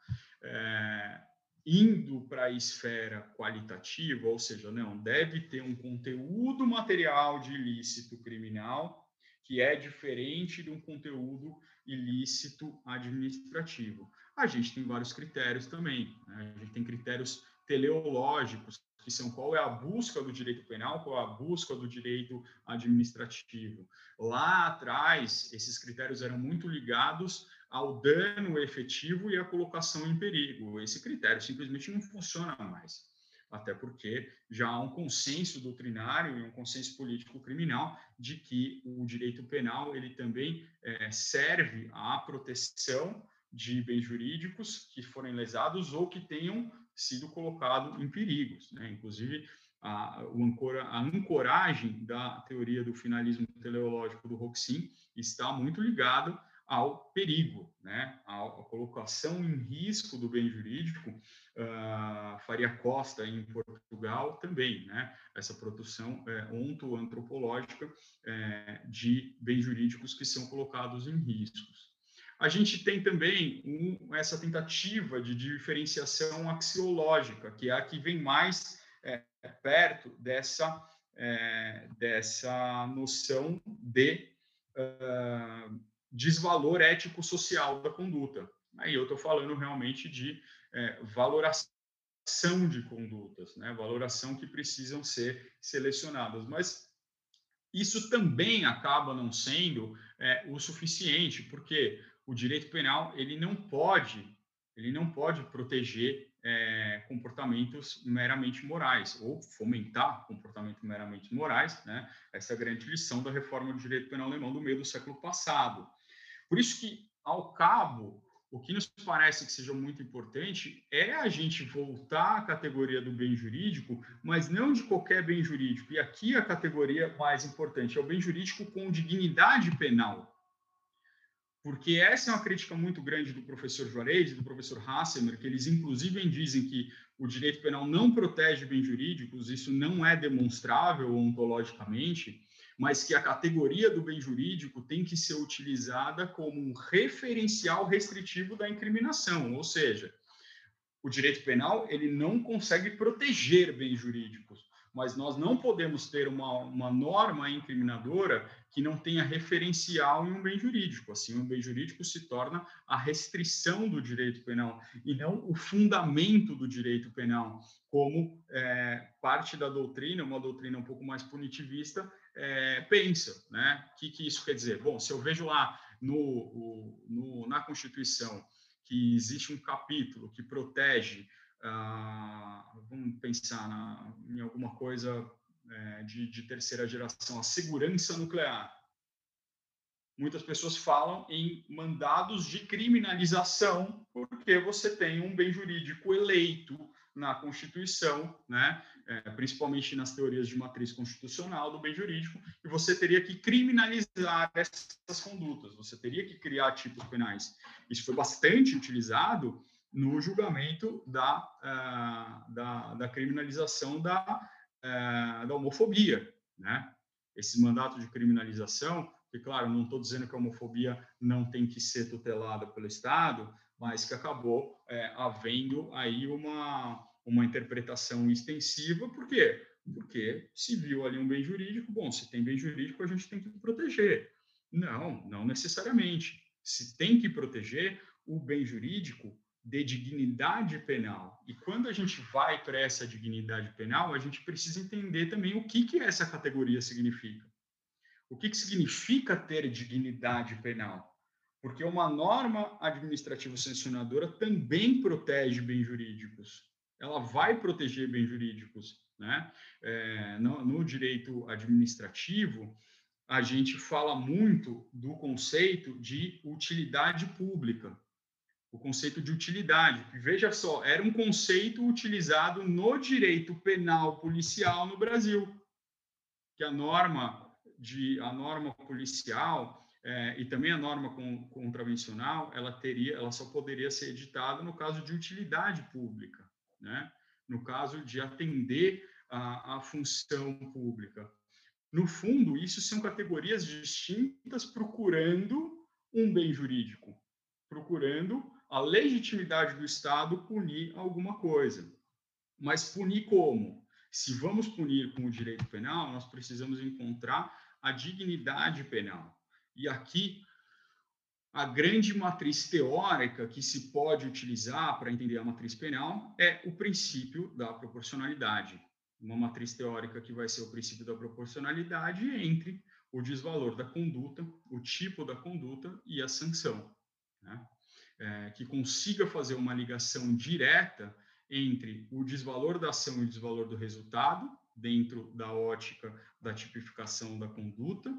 É, indo para a esfera qualitativa, ou seja, não, deve ter um conteúdo material de ilícito criminal que é diferente de um conteúdo ilícito administrativo. A gente tem vários critérios também. Né? A gente tem critérios teleológicos, que são qual é a busca do direito penal, qual é a busca do direito administrativo. Lá atrás, esses critérios eram muito ligados ao dano efetivo e à colocação em perigo. Esse critério simplesmente não funciona mais até porque já há um consenso doutrinário e um consenso político criminal de que o direito penal ele também é, serve à proteção de bens jurídicos que forem lesados ou que tenham sido colocados em perigos. Né? Inclusive, a, ancora, a, ancoragem da teoria do finalismo teleológico do Roxin está muito ligado ao perigo, né, à, colocação em risco do bem jurídico, uh, Faria Costa em Portugal também, né, essa produção é, ontoantropológica é, de bens jurídicos que são colocados em riscos. A gente tem também um, essa tentativa de diferenciação axiológica, que é a que vem mais é, perto dessa, é, dessa noção de uh, desvalor ético-social da conduta. Aí eu estou falando realmente de é, valoração de condutas, né? valoração que precisam ser selecionadas. Mas isso também acaba não sendo é, o suficiente, porque o direito penal ele não pode ele não pode proteger é, comportamentos meramente morais ou fomentar comportamentos meramente morais, né? Essa é a grande lição da reforma do direito penal alemão do meio do século passado. Por isso que, ao cabo, o que nos parece que seja muito importante é a gente voltar à categoria do bem jurídico, mas não de qualquer bem jurídico. E aqui a categoria mais importante é o bem jurídico com dignidade penal. Porque essa é uma crítica muito grande do professor Juarez e do professor Hassemer, que eles inclusive dizem que o direito penal não protege bens jurídicos, isso não é demonstrável ontologicamente, mas que a categoria do bem jurídico tem que ser utilizada como um referencial restritivo da incriminação, ou seja, o direito penal ele não consegue proteger bens jurídicos, mas nós não podemos ter uma, uma norma incriminadora que não tenha referencial em um bem jurídico. Assim, um bem jurídico se torna a restrição do direito penal e não o fundamento do direito penal, como é, parte da doutrina, uma doutrina um pouco mais punitivista, é, pensa. Né? O que, que isso quer dizer? Bom, se eu vejo lá no, no, na Constituição que existe um capítulo que protege, ah, vamos pensar na, em alguma coisa é, de, de terceira geração, a segurança nuclear. Muitas pessoas falam em mandados de criminalização, porque você tem um bem jurídico eleito na Constituição, né, é, principalmente nas teorias de matriz constitucional do bem jurídico, e você teria que criminalizar essas condutas, você teria que criar tipos penais. Isso foi bastante utilizado no julgamento da, uh, da, da, criminalização da, uh, da homofobia. Né? Esse mandato de criminalização, que, claro, não estou dizendo que a homofobia não tem que ser tutelada pelo Estado, mas que acabou é, havendo aí uma, uma interpretação extensiva, por quê? Porque se viu ali um bem jurídico, bom, se tem bem jurídico, a gente tem que proteger. Não, não necessariamente. Se tem que proteger o bem jurídico de dignidade penal. E quando a gente vai para essa dignidade penal, a gente precisa entender também o que, que essa categoria significa. O que, que significa ter dignidade penal? Porque uma norma administrativa sancionadora também protege bens jurídicos. Ela vai proteger bens jurídicos. Né? É, no, no direito administrativo, a gente fala muito do conceito de utilidade pública o conceito de utilidade. Veja só, era um conceito utilizado no direito penal policial no Brasil, que a norma de a norma policial é, e também a norma com, contravencional, ela teria, ela só poderia ser editada no caso de utilidade pública, né? No caso de atender a, a função pública. No fundo, isso são categorias distintas procurando um bem jurídico, procurando a legitimidade do Estado punir alguma coisa. Mas punir como? Se vamos punir com o direito penal, nós precisamos encontrar a dignidade penal. E aqui, a grande matriz teórica que se pode utilizar para entender a matriz penal é o princípio da proporcionalidade. Uma matriz teórica que vai ser o princípio da proporcionalidade entre o desvalor da conduta, o tipo da conduta e a sanção. Né? É, que consiga fazer uma ligação direta entre o desvalor da ação e o desvalor do resultado, dentro da ótica da tipificação da conduta,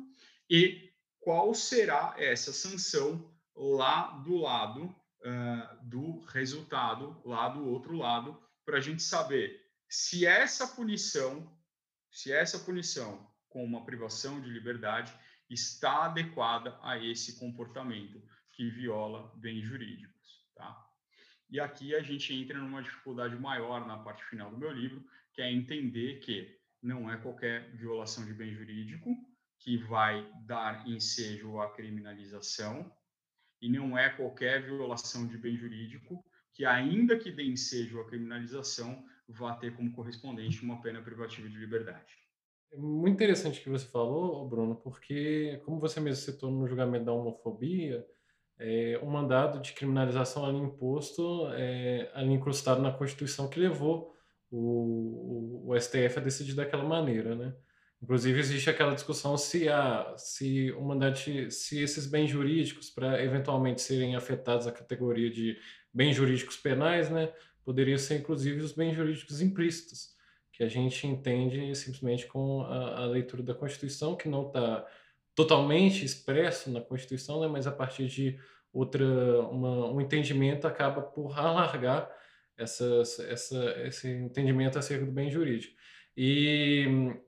e qual será essa sanção lá do lado uh, do resultado, lá do outro lado, para a gente saber se essa punição, se essa punição com uma privação de liberdade está adequada a esse comportamento que viola bens jurídicos, tá? E aqui a gente entra numa dificuldade maior na parte final do meu livro, que é entender que não é qualquer violação de bem jurídico, que vai dar ensejo à criminalização e não é qualquer violação de bem jurídico que, ainda que dê ensejo à criminalização, vá ter como correspondente uma pena privativa de liberdade. É muito interessante o que você falou, Bruno, porque, como você mesmo citou no julgamento da homofobia, é, o mandado de criminalização ali imposto, é, ali incrustado na Constituição, que levou o, o, o STF a decidir daquela maneira, né? Inclusive existe aquela discussão se a se o mandante se esses bens jurídicos para eventualmente serem afetados à categoria de bens jurídicos penais, né, poderiam ser inclusive os bens jurídicos implícitos, que a gente entende simplesmente com a, a leitura da Constituição que não está totalmente expresso na Constituição, né, mas a partir de outra uma, um entendimento acaba por alargar essa, esse entendimento acerca do bem jurídico. E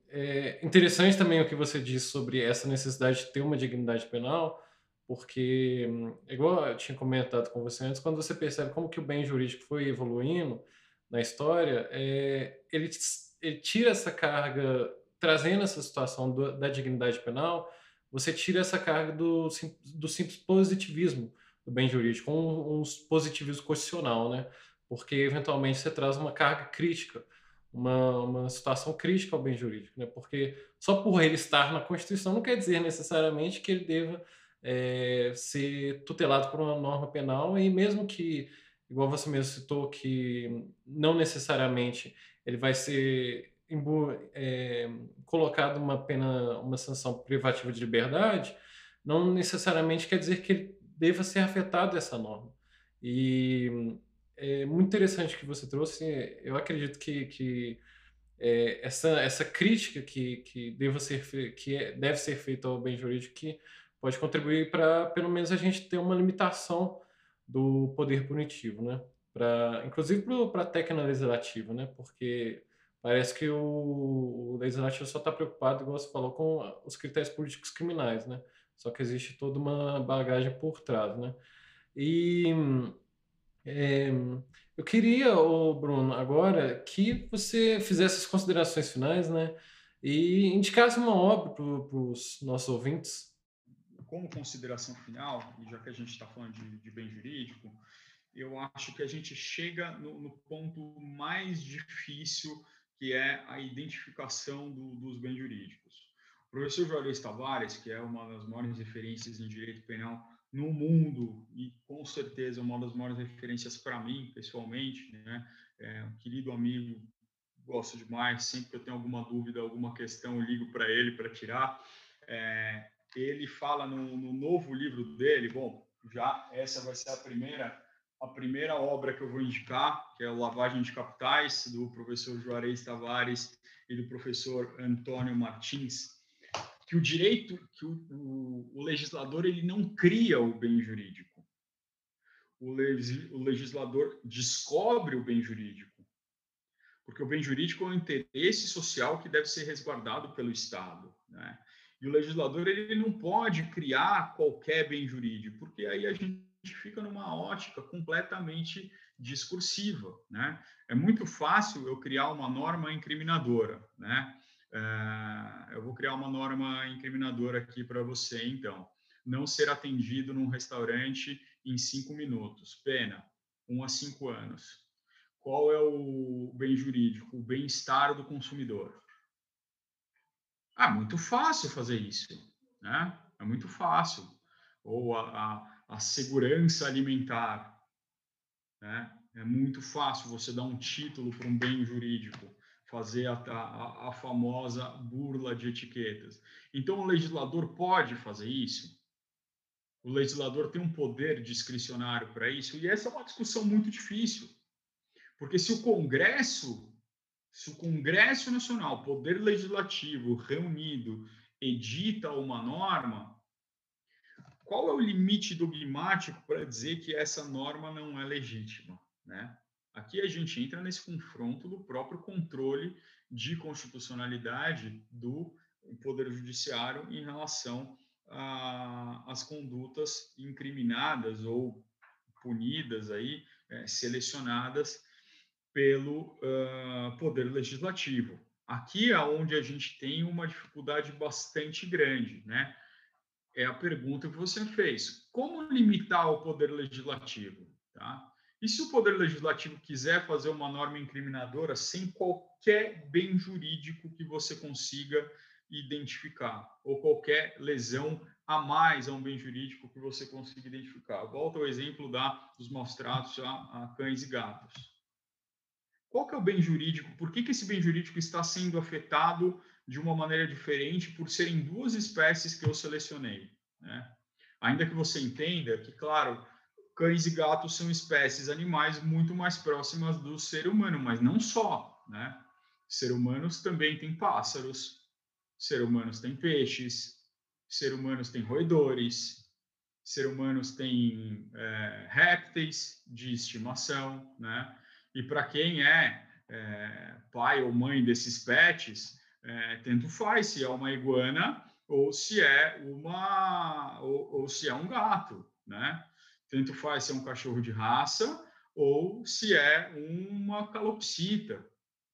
é interessante também o que você disse sobre essa necessidade de ter uma dignidade penal, porque, igual eu tinha comentado com você antes, quando você percebe como que o bem jurídico foi evoluindo na história, é, ele, ele, tira essa carga, trazendo essa situação do, da dignidade penal, você tira essa carga do, do simples positivismo do bem jurídico, um, um positivismo constitucional, né? Porque, eventualmente, você traz uma carga crítica uma, uma situação crítica ao bem jurídico, né? porque só por ele estar na Constituição não quer dizer necessariamente que ele deva é, ser tutelado por uma norma penal e mesmo que, igual você mesmo citou, que não necessariamente ele vai ser é, colocado uma pena, uma sanção privativa de liberdade, não necessariamente quer dizer que ele deva ser afetado dessa norma. E é muito interessante que você trouxe. Eu acredito que, que é, essa, essa crítica que, que, deva ser que é, deve ser feita ao bem jurídico que pode contribuir para, pelo menos, a gente ter uma limitação do poder punitivo, né? para inclusive para a técnica legislativa, né? Porque parece que o, o legislativo só está preocupado, como você falou, com os critérios políticos criminais, né? Só que existe toda uma bagagem por trás, né? E é, eu queria, ô Bruno, agora que você fizesse as considerações finais, né? E indicasse uma obra para os nossos ouvintes. Como consideração final, e já que a gente está falando de, de, bem jurídico, eu acho que a gente chega no, no ponto mais difícil, que é a identificação do, dos bens jurídicos. O professor Juarez Tavares, que é uma das maiores referências em direito penal no mundo e com certeza uma das maiores referências para mim pessoalmente, né? É um querido amigo, gosto demais. Sempre que eu tenho alguma dúvida, alguma questão, eu ligo para ele para tirar. É, ele fala no, no, novo livro dele. Bom, já essa vai ser a primeira a primeira obra que eu vou indicar, que é Lavagem de Capitais do professor Juarez Tavares e do professor Antônio Martins que o direito, que o, o, o legislador ele não cria o bem jurídico. O, o legislador descobre o bem jurídico. Porque o bem jurídico é um interesse social que deve ser resguardado pelo Estado. Né? E o legislador ele não pode criar qualquer bem jurídico, porque aí a gente fica numa ótica completamente discursiva. Né? É muito fácil eu criar uma norma incriminadora. Né? É, eu vou criar uma norma incriminadora aqui para você, então. Não ser atendido num restaurante em cinco minutos. Pena, um a cinco anos. Qual é o bem jurídico? O bem-estar do consumidor. Ah, muito fácil fazer isso, né? É muito fácil. Ou a, a, a segurança alimentar, né? É muito fácil você dar um título para um bem jurídico fazer a, a, a, famosa burla de etiquetas. Então, o legislador pode fazer isso? O legislador tem um poder discricionário para isso? E essa é uma discussão muito difícil. Porque se o Congresso, se o Congresso Nacional, Poder Legislativo reunido, edita uma norma, qual é o limite dogmático para dizer que essa norma não é legítima, né? Aqui a gente entra nesse confronto do próprio controle de constitucionalidade do Poder Judiciário em relação às condutas incriminadas ou punidas aí, é, selecionadas pelo uh, Poder Legislativo. Aqui é onde a gente tem uma dificuldade bastante grande, né? É a pergunta que você fez. Como limitar o Poder Legislativo? Tá? E se o Poder Legislativo quiser fazer uma norma incriminadora sem qualquer bem jurídico que você consiga identificar, ou qualquer lesão a mais a um bem jurídico que você consiga identificar? Volta ao exemplo da, dos maus tratos a, a cães e gatos. Qual que é o bem jurídico? Por que, que esse bem jurídico está sendo afetado de uma maneira diferente por serem duas espécies que eu selecionei? Né? Ainda que você entenda que, claro, cães e gatos são espécies animais muito mais próximas do ser humano, mas não só, né? Ser humanos também tem pássaros, ser humanos tem peixes, ser humanos tem roedores, ser humanos tem é, répteis de estimação, né? E para quem é, é, pai ou mãe desses pets, é, tanto faz se é uma iguana ou se é uma ou, ou se é um gato, né? tanto faz se é um cachorro de raça ou se é uma calopsita,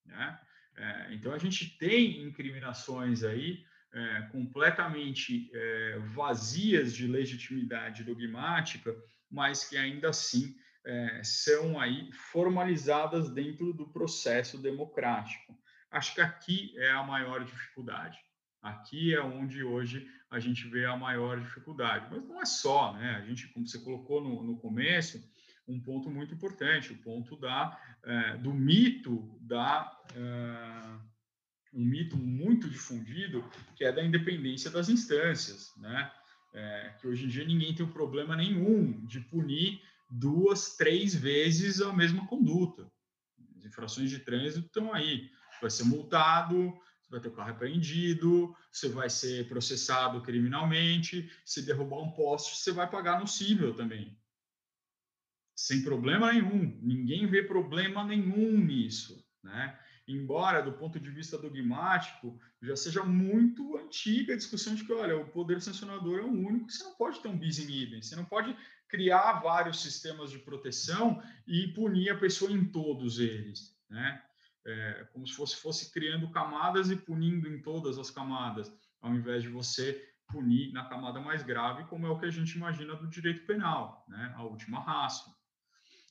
né? É, então a gente tem incriminações aí é, completamente é, vazias de legitimidade dogmática, mas que ainda assim é, são aí formalizadas dentro do processo democrático. Acho que aqui é a maior dificuldade. Aqui é onde hoje a gente vê a maior dificuldade. Mas não é só, né? A gente, como você colocou no, no começo, um ponto muito importante, o ponto da, é, do mito da é, um mito muito difundido que é da independência das instâncias, né? É, que hoje em dia ninguém tem problema nenhum de punir duas, três vezes a mesma conduta. As infrações de trânsito estão aí. Vai ser multado, você vai ter o carro apreendido, você vai ser processado criminalmente, se derrubar um poste, você vai pagar no cível também. sem problema nenhum. Ninguém vê problema nenhum nisso, né? Embora, do ponto de vista dogmático, já seja muito antiga a discussão de que, olha, o poder sancionador é o único, você não pode ter um bis in idem, você não pode criar vários sistemas de proteção e punir a pessoa em todos eles, né? É, como se fosse, fosse criando camadas e punindo em todas as camadas, ao invés de você punir na camada mais grave, como é o que a gente imagina do direito penal, né? A última raça.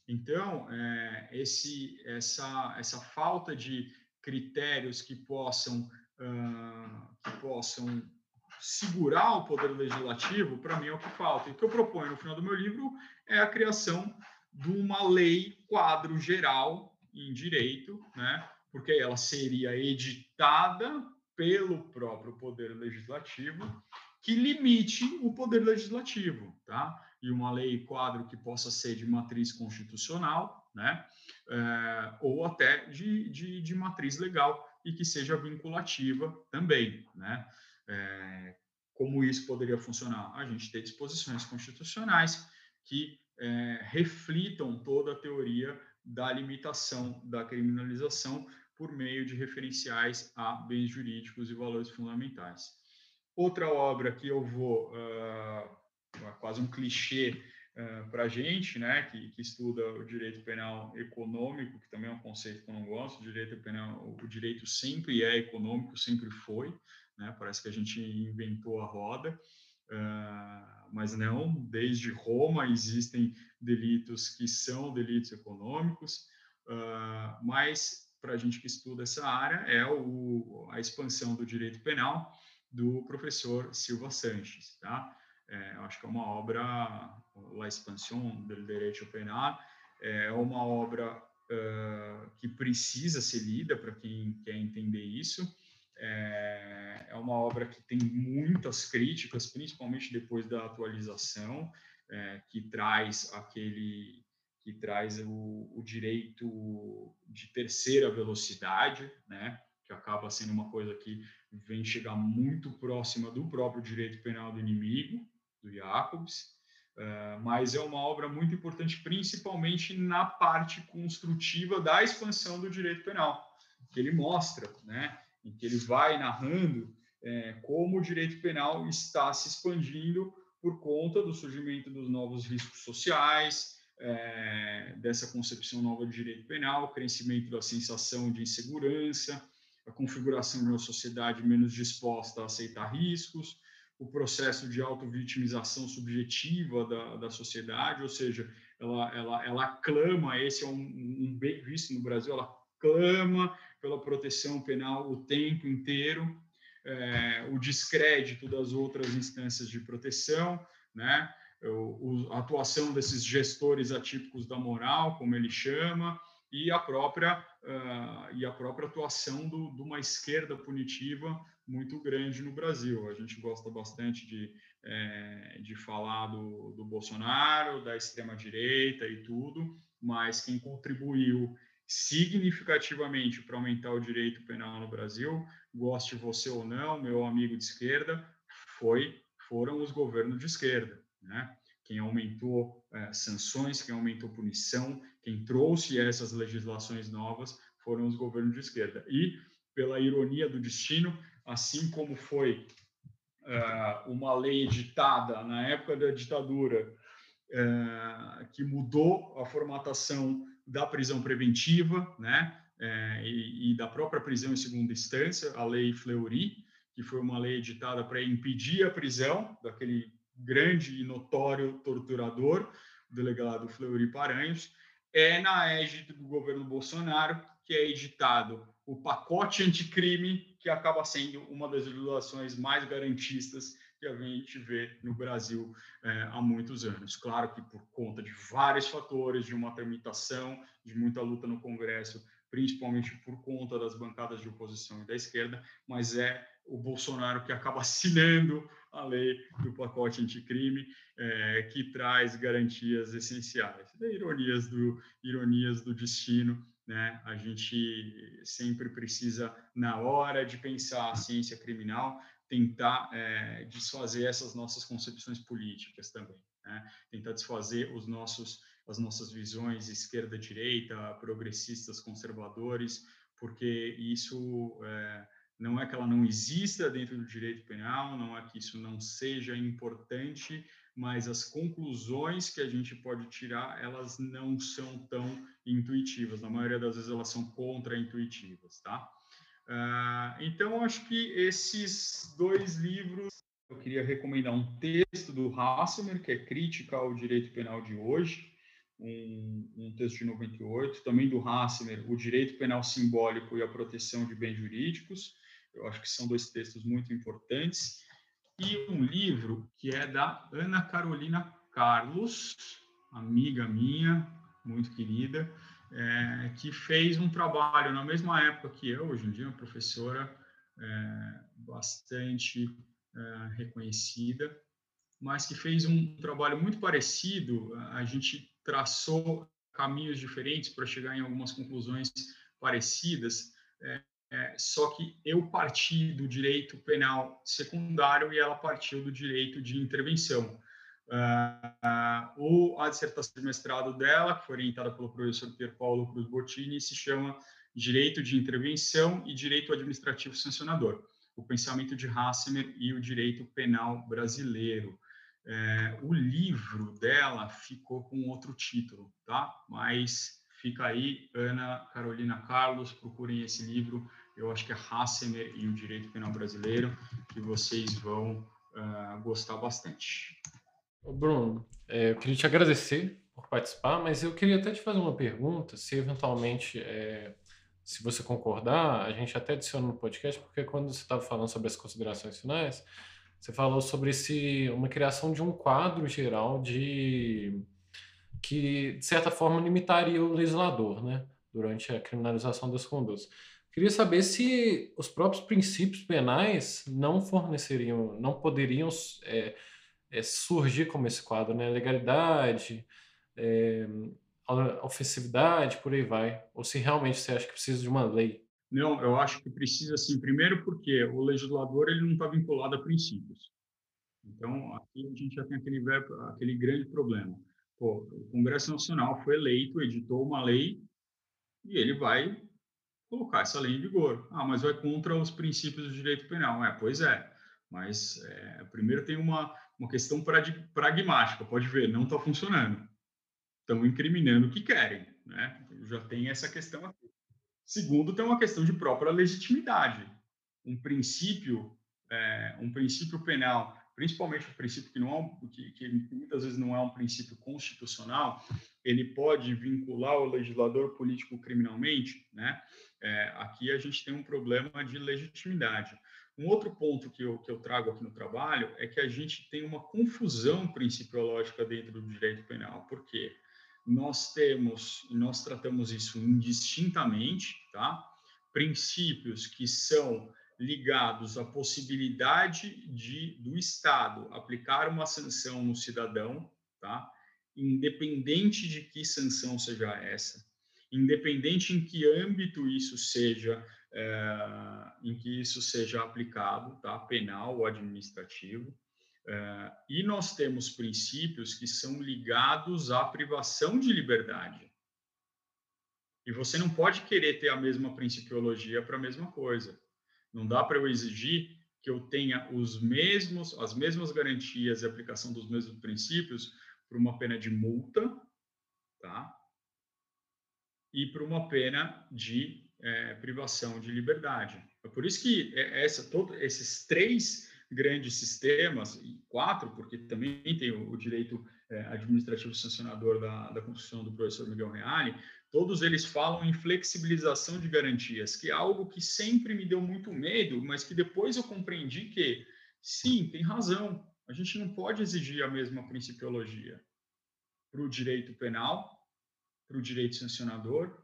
Então, é, esse, essa, essa falta de critérios que possam, uh, que possam segurar o poder legislativo, para mim é o que falta. E o que eu proponho no final do meu livro é a criação de uma lei quadro geral em direito, né? porque ela seria editada pelo próprio poder legislativo, que limite o poder legislativo, tá? e uma lei quadro que possa ser de matriz constitucional, né? É, ou até de, de, de, matriz legal e que seja vinculativa também, né? É, como isso poderia funcionar? A gente tem disposições constitucionais que é, reflitam toda a teoria da limitação da criminalização por meio de referenciais a bens jurídicos e valores fundamentais. Outra obra que eu vou uh, quase um clichê uh, eh, para a gente, né, que, que, estuda o direito penal econômico, que também é um conceito que eu não gosto, o direito penal, o direito sempre é econômico, sempre foi, né, parece que a gente inventou a roda, uh, mas não, desde Roma existem delitos que são delitos econômicos, uh, mas para a gente que estuda essa área é o, a expansão do direito penal do professor Silva Sanches, tá? É, acho que é uma obra, La Expansión del Derecho Penal, é uma obra uh, que precisa ser lida para quem quer entender isso. É, é, uma obra que tem muitas críticas, principalmente depois da atualização, é, que traz aquele que traz o, o, direito de terceira velocidade, né, que acaba sendo uma coisa que vem chegar muito próxima do próprio direito penal do inimigo, do Jacobs, uh, mas é uma obra muito importante, principalmente na parte construtiva da expansão do direito penal, que ele mostra, né, em que ele vai narrando é, como o direito penal está se expandindo por conta do surgimento dos novos riscos sociais, é, dessa concepção nova de direito penal, o crescimento da sensação de insegurança, a configuração de uma sociedade menos disposta a aceitar riscos, o processo de autovitimização subjetiva da, da sociedade, ou seja, ela, ela, ela clama, esse é um, um bem visto no Brasil, ela clama pela proteção penal o tempo inteiro, é, o descrédito das outras instâncias de proteção, né? O, a atuação desses gestores atípicos da moral, como ele chama, e a própria, uh, e a própria atuação do, de uma esquerda punitiva muito grande no Brasil. A gente gosta bastante de, é, de falar do, do Bolsonaro, da extrema-direita e tudo, mas quem contribuiu significativamente para aumentar o direito penal no Brasil, goste você ou não, meu amigo de esquerda, foi foram os governos de esquerda, né? Quem aumentou é, sanções, quem aumentou punição, quem trouxe essas legislações novas foram os governos de esquerda. E, pela ironia do destino, assim como foi uh, uma lei editada na época da ditadura uh, que mudou a formatação da prisão preventiva, né, uh, e, e, da própria prisão em segunda instância, a lei Fleury, que foi uma lei editada para impedir a prisão daquele grande e notório torturador, o delegado Fleury Paranhos, é na égide do governo Bolsonaro que é editado o pacote anticrime, que acaba sendo uma das legislações mais garantistas que a gente vê no Brasil é, há muitos anos. Claro que por conta de vários fatores, de uma tramitação, de muita luta no Congresso, principalmente por conta das bancadas de oposição e da esquerda, mas é o Bolsonaro que acaba [LAUGHS] assinando a lei do pacote anticrime, é, que traz garantias essenciais. ironias do, ironias do destino né? A gente sempre precisa, na hora de pensar a ciência criminal, tentar é, desfazer essas nossas concepções políticas também, né? tentar desfazer os nossos as nossas visões esquerda-direita, progressistas, conservadores, porque isso é, não é que ela não exista dentro do direito penal, não é que isso não seja importante, mas as conclusões que a gente pode tirar, elas não são tão intuitivas. Na maioria das vezes, elas são contra-intuitivas, tá? Uh, então, acho que esses dois livros, eu queria recomendar um texto do Hassemer, que é Crítica ao Direito Penal de Hoje, um, um texto de 98, também do Hassemer, O Direito Penal Simbólico e a Proteção de Bens Jurídicos, eu acho que são dois textos muito importantes. E um livro que é da Ana Carolina Carlos, amiga minha, muito querida, é, que fez um trabalho na mesma época que eu, hoje em dia, uma professora é, bastante é, reconhecida, mas que fez um trabalho muito parecido. A gente traçou caminhos diferentes para chegar em algumas conclusões parecidas. É, é, só que eu parti do direito penal secundário e ela partiu do direito de intervenção. Uh, uh, a dissertação de mestrado dela, que foi orientada pelo professor Pier Paulo Cruz Bottini, se chama Direito de Intervenção e Direito Administrativo Sancionador, o pensamento de Hassemer e o direito penal brasileiro. É, o livro dela ficou com outro título, tá? Mas fica aí, Ana Carolina Carlos, procurem esse livro, eu acho que é Hassemer e o Direito Penal Brasileiro, que vocês vão uh, gostar bastante. Bruno, é, eu queria te agradecer por participar, mas eu queria até te fazer uma pergunta, se eventualmente, é, se você concordar, a gente até adiciona no podcast, porque quando você estava falando sobre as considerações finais, você falou sobre esse, uma criação de um quadro geral de que, de certa forma, limitaria o legislador, né, durante a criminalização das condutas. Queria saber se os próprios princípios penais não forneceriam, não poderiam é, é, surgir como esse quadro, né? Legalidade, é, ofensividade, por aí vai. Ou se realmente você acha que precisa de uma lei? Não, eu acho que precisa sim. Primeiro porque o legislador ele não está vinculado a princípios. Então, aqui a gente já tem aquele, aquele grande problema. Pô, o Congresso Nacional foi eleito, editou uma lei e ele vai colocar essa lei em vigor. Ah, mas vai contra os princípios do direito penal. É, pois é. Mas é, primeiro tem uma, uma questão pragmática. Pode ver, não está funcionando. Estão incriminando o que querem. Né? Já tem essa questão aqui. Segundo, tem uma questão de própria legitimidade. Um princípio, é, um princípio penal, principalmente o princípio que, não é, que, que muitas vezes não é um princípio constitucional, ele pode vincular o legislador político criminalmente, né? É, aqui a gente tem um problema de legitimidade. Um outro ponto que eu, que eu trago aqui no trabalho é que a gente tem uma confusão principiológica dentro do direito penal. Por quê? Nós temos, nós tratamos isso indistintamente, tá? Princípios que são ligados à possibilidade de do Estado aplicar uma sanção no cidadão, tá? Independente de que sanção seja essa, independente em que âmbito isso seja é, em que isso seja aplicado, tá? penal ou administrativo. É, e nós temos princípios que são ligados à privação de liberdade. E você não pode querer ter a mesma principiologia para a mesma coisa. Não dá para eu exigir que eu tenha os mesmos, as mesmas garantias e aplicação dos mesmos princípios para uma pena de multa, tá? E para uma pena de é, privação de liberdade. É por isso que é, essa, todo, esses três grandes sistemas, e quatro, porque também tem o, o direito é, administrativo sancionador da, da Constituição do professor Miguel Reale, todos eles falam em flexibilização de garantias, que é algo que sempre me deu muito medo, mas que depois eu compreendi que, sim, tem razão, a gente não pode exigir a mesma principiologia para o direito penal, para o direito sancionador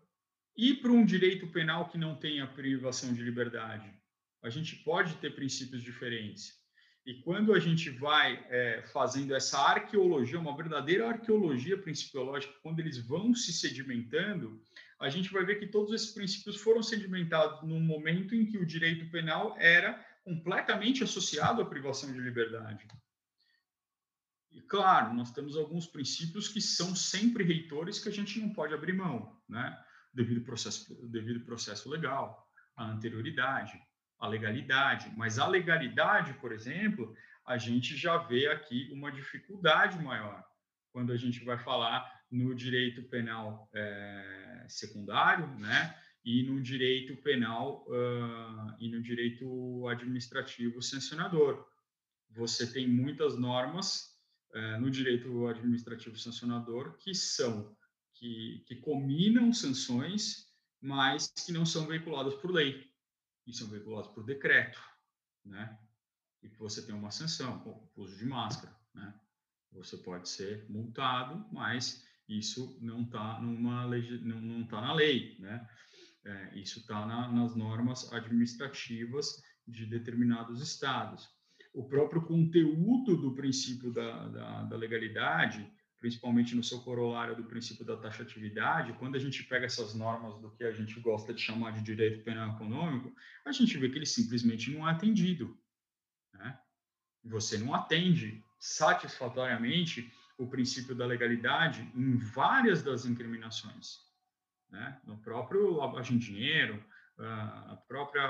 e para um direito penal que não tenha privação de liberdade? A gente pode ter princípios diferentes. E quando a gente vai é, fazendo essa arqueologia, uma verdadeira arqueologia principiológica, quando eles vão se sedimentando, a gente vai ver que todos esses princípios foram sedimentados num momento em que o direito penal era completamente associado à privação de liberdade. E claro, nós temos alguns princípios que são sempre reitores que a gente não pode abrir mão, né? Devido processo, devido processo legal, a anterioridade, a legalidade. Mas a legalidade, por exemplo, a gente já vê aqui uma dificuldade maior quando a gente vai falar no direito penal é, secundário, né? E no direito penal uh, e no direito administrativo sancionador. Você tem muitas normas uh, no direito administrativo sancionador que são que, que combinam sanções, mas que não são veiculadas por lei, e são veiculadas por decreto, né? E que você tem uma sanção, como uso de máscara, né? Você pode ser multado, mas isso não está numa não, não tá na lei, né? É, isso está na, nas normas administrativas de determinados estados. O próprio conteúdo do princípio da, da, da legalidade, principalmente no seu corolário do princípio da taxatividade, quando a gente pega essas normas do que a gente gosta de chamar de direito penal econômico, a gente vê que ele simplesmente não é atendido. Né? Você não atende satisfatoriamente o princípio da legalidade em várias das incriminações. Né? No próprio lavagem de dinheiro, a própria,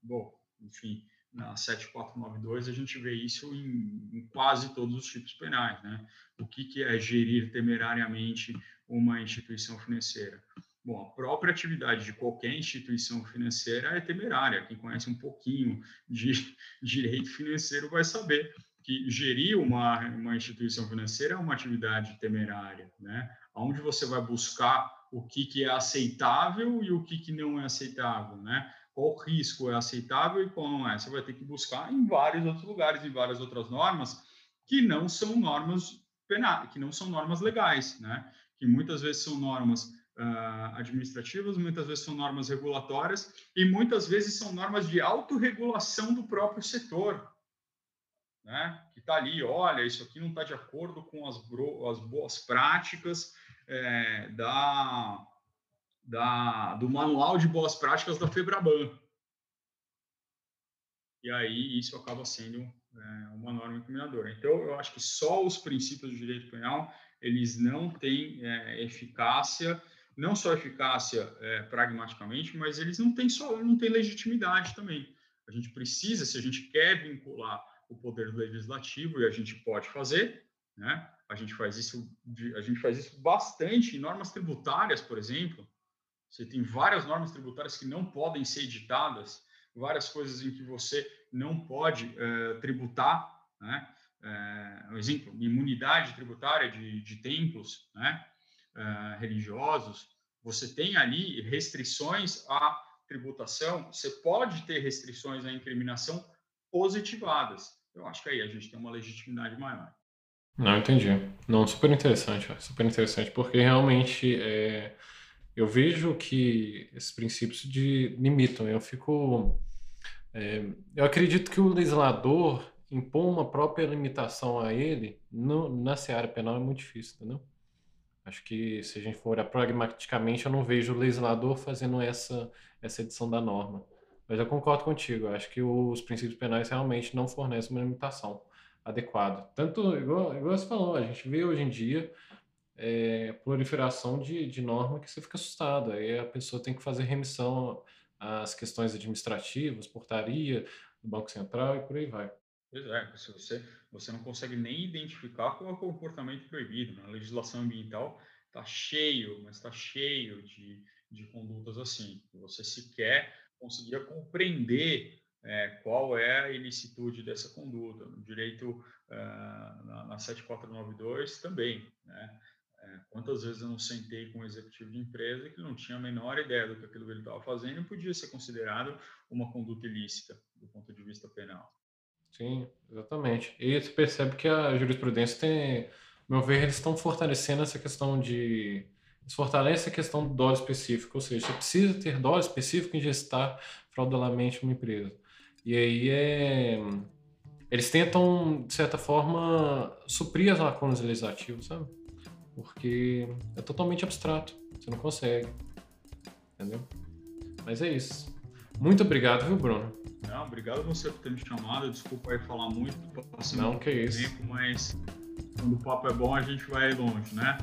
bom, enfim, na 7492 a gente vê isso em, em, quase todos os tipos penais, né? O que, que é gerir temerariamente uma instituição financeira? Bom, a própria atividade de qualquer instituição financeira é temerária. Quem conhece um pouquinho de [LAUGHS] direito financeiro vai saber que gerir uma, uma instituição financeira é uma atividade temerária, né? Onde você vai buscar o que, que é aceitável e o que, que não é aceitável, né? Qual risco é aceitável e qual não é? Você vai ter que buscar em vários outros lugares, em várias outras normas que não são normas penais, que não são normas legais, né? Que muitas vezes são normas uh, administrativas, muitas vezes são normas regulatórias e muitas vezes são normas de autorregulação do próprio setor, né? que está ali, olha, isso aqui não está de acordo com as, as boas práticas é, da, da, do manual de boas práticas da Febraban. E aí isso acaba sendo é, uma norma incriminadora. Então, eu acho que só os princípios do direito penal, eles não têm é, eficácia, não só eficácia é, pragmaticamente, mas eles não têm só, não têm legitimidade também. A gente precisa, se a gente quer vincular o poder legislativo e a gente pode fazer, né? A gente faz isso, a gente faz isso bastante em normas tributárias, por exemplo. Você tem várias normas tributárias que não podem ser editadas, várias coisas em que você não pode é, tributar, né? É, um exemplo, imunidade tributária de, de templos, né? É, religiosos. Você tem ali restrições à tributação. Você pode ter restrições à incriminação positivadas eu acho que aí a gente tem uma legitimidade maior. Não, entendi. Não, super interessante, super interessante, porque realmente é, eu vejo que esses princípios de, limitam. Eu fico. É, eu acredito que o legislador impor uma própria limitação a ele no, na seara penal é muito difícil, entendeu? Acho que se a gente for olhar pragmaticamente, eu não vejo o legislador fazendo essa, essa edição da norma. Mas eu concordo contigo, eu acho que os princípios penais realmente não fornecem uma limitação adequada. Tanto, igual, igual você falou, a gente vê hoje em dia é, proliferação de, de norma que você fica assustado. Aí a pessoa tem que fazer remissão às questões administrativas, portaria do Banco Central e por aí vai. Pois é, se você, você não consegue nem identificar qual é o comportamento proibido. Na né? legislação ambiental está cheio, mas está cheio de, de condutas assim. Você sequer conseguia compreender é, qual é a ilicitude dessa conduta. No direito, uh, na, na 7492 também, né? É, quantas vezes eu não sentei com um executivo de empresa que não tinha a menor ideia do que aquilo que ele estava fazendo e podia ser considerado uma conduta ilícita do ponto de vista penal. Sim, exatamente. E você percebe que a jurisprudência tem, meu ver, eles estão fortalecendo essa questão de isso fortalece a questão do dólar específico, ou seja, você precisa ter dólar específico em gestar fraudulentamente uma empresa. E aí é... eles tentam, de certa forma, suprir as lacunas legislativas, sabe? Porque é totalmente abstrato, você não consegue. Entendeu? Mas é isso. Muito obrigado, viu, Bruno? Não, obrigado você por ter me chamado. Desculpa aí falar muito, passei Não, que isso. tempo, mas quando o papo é bom, a gente vai longe, né?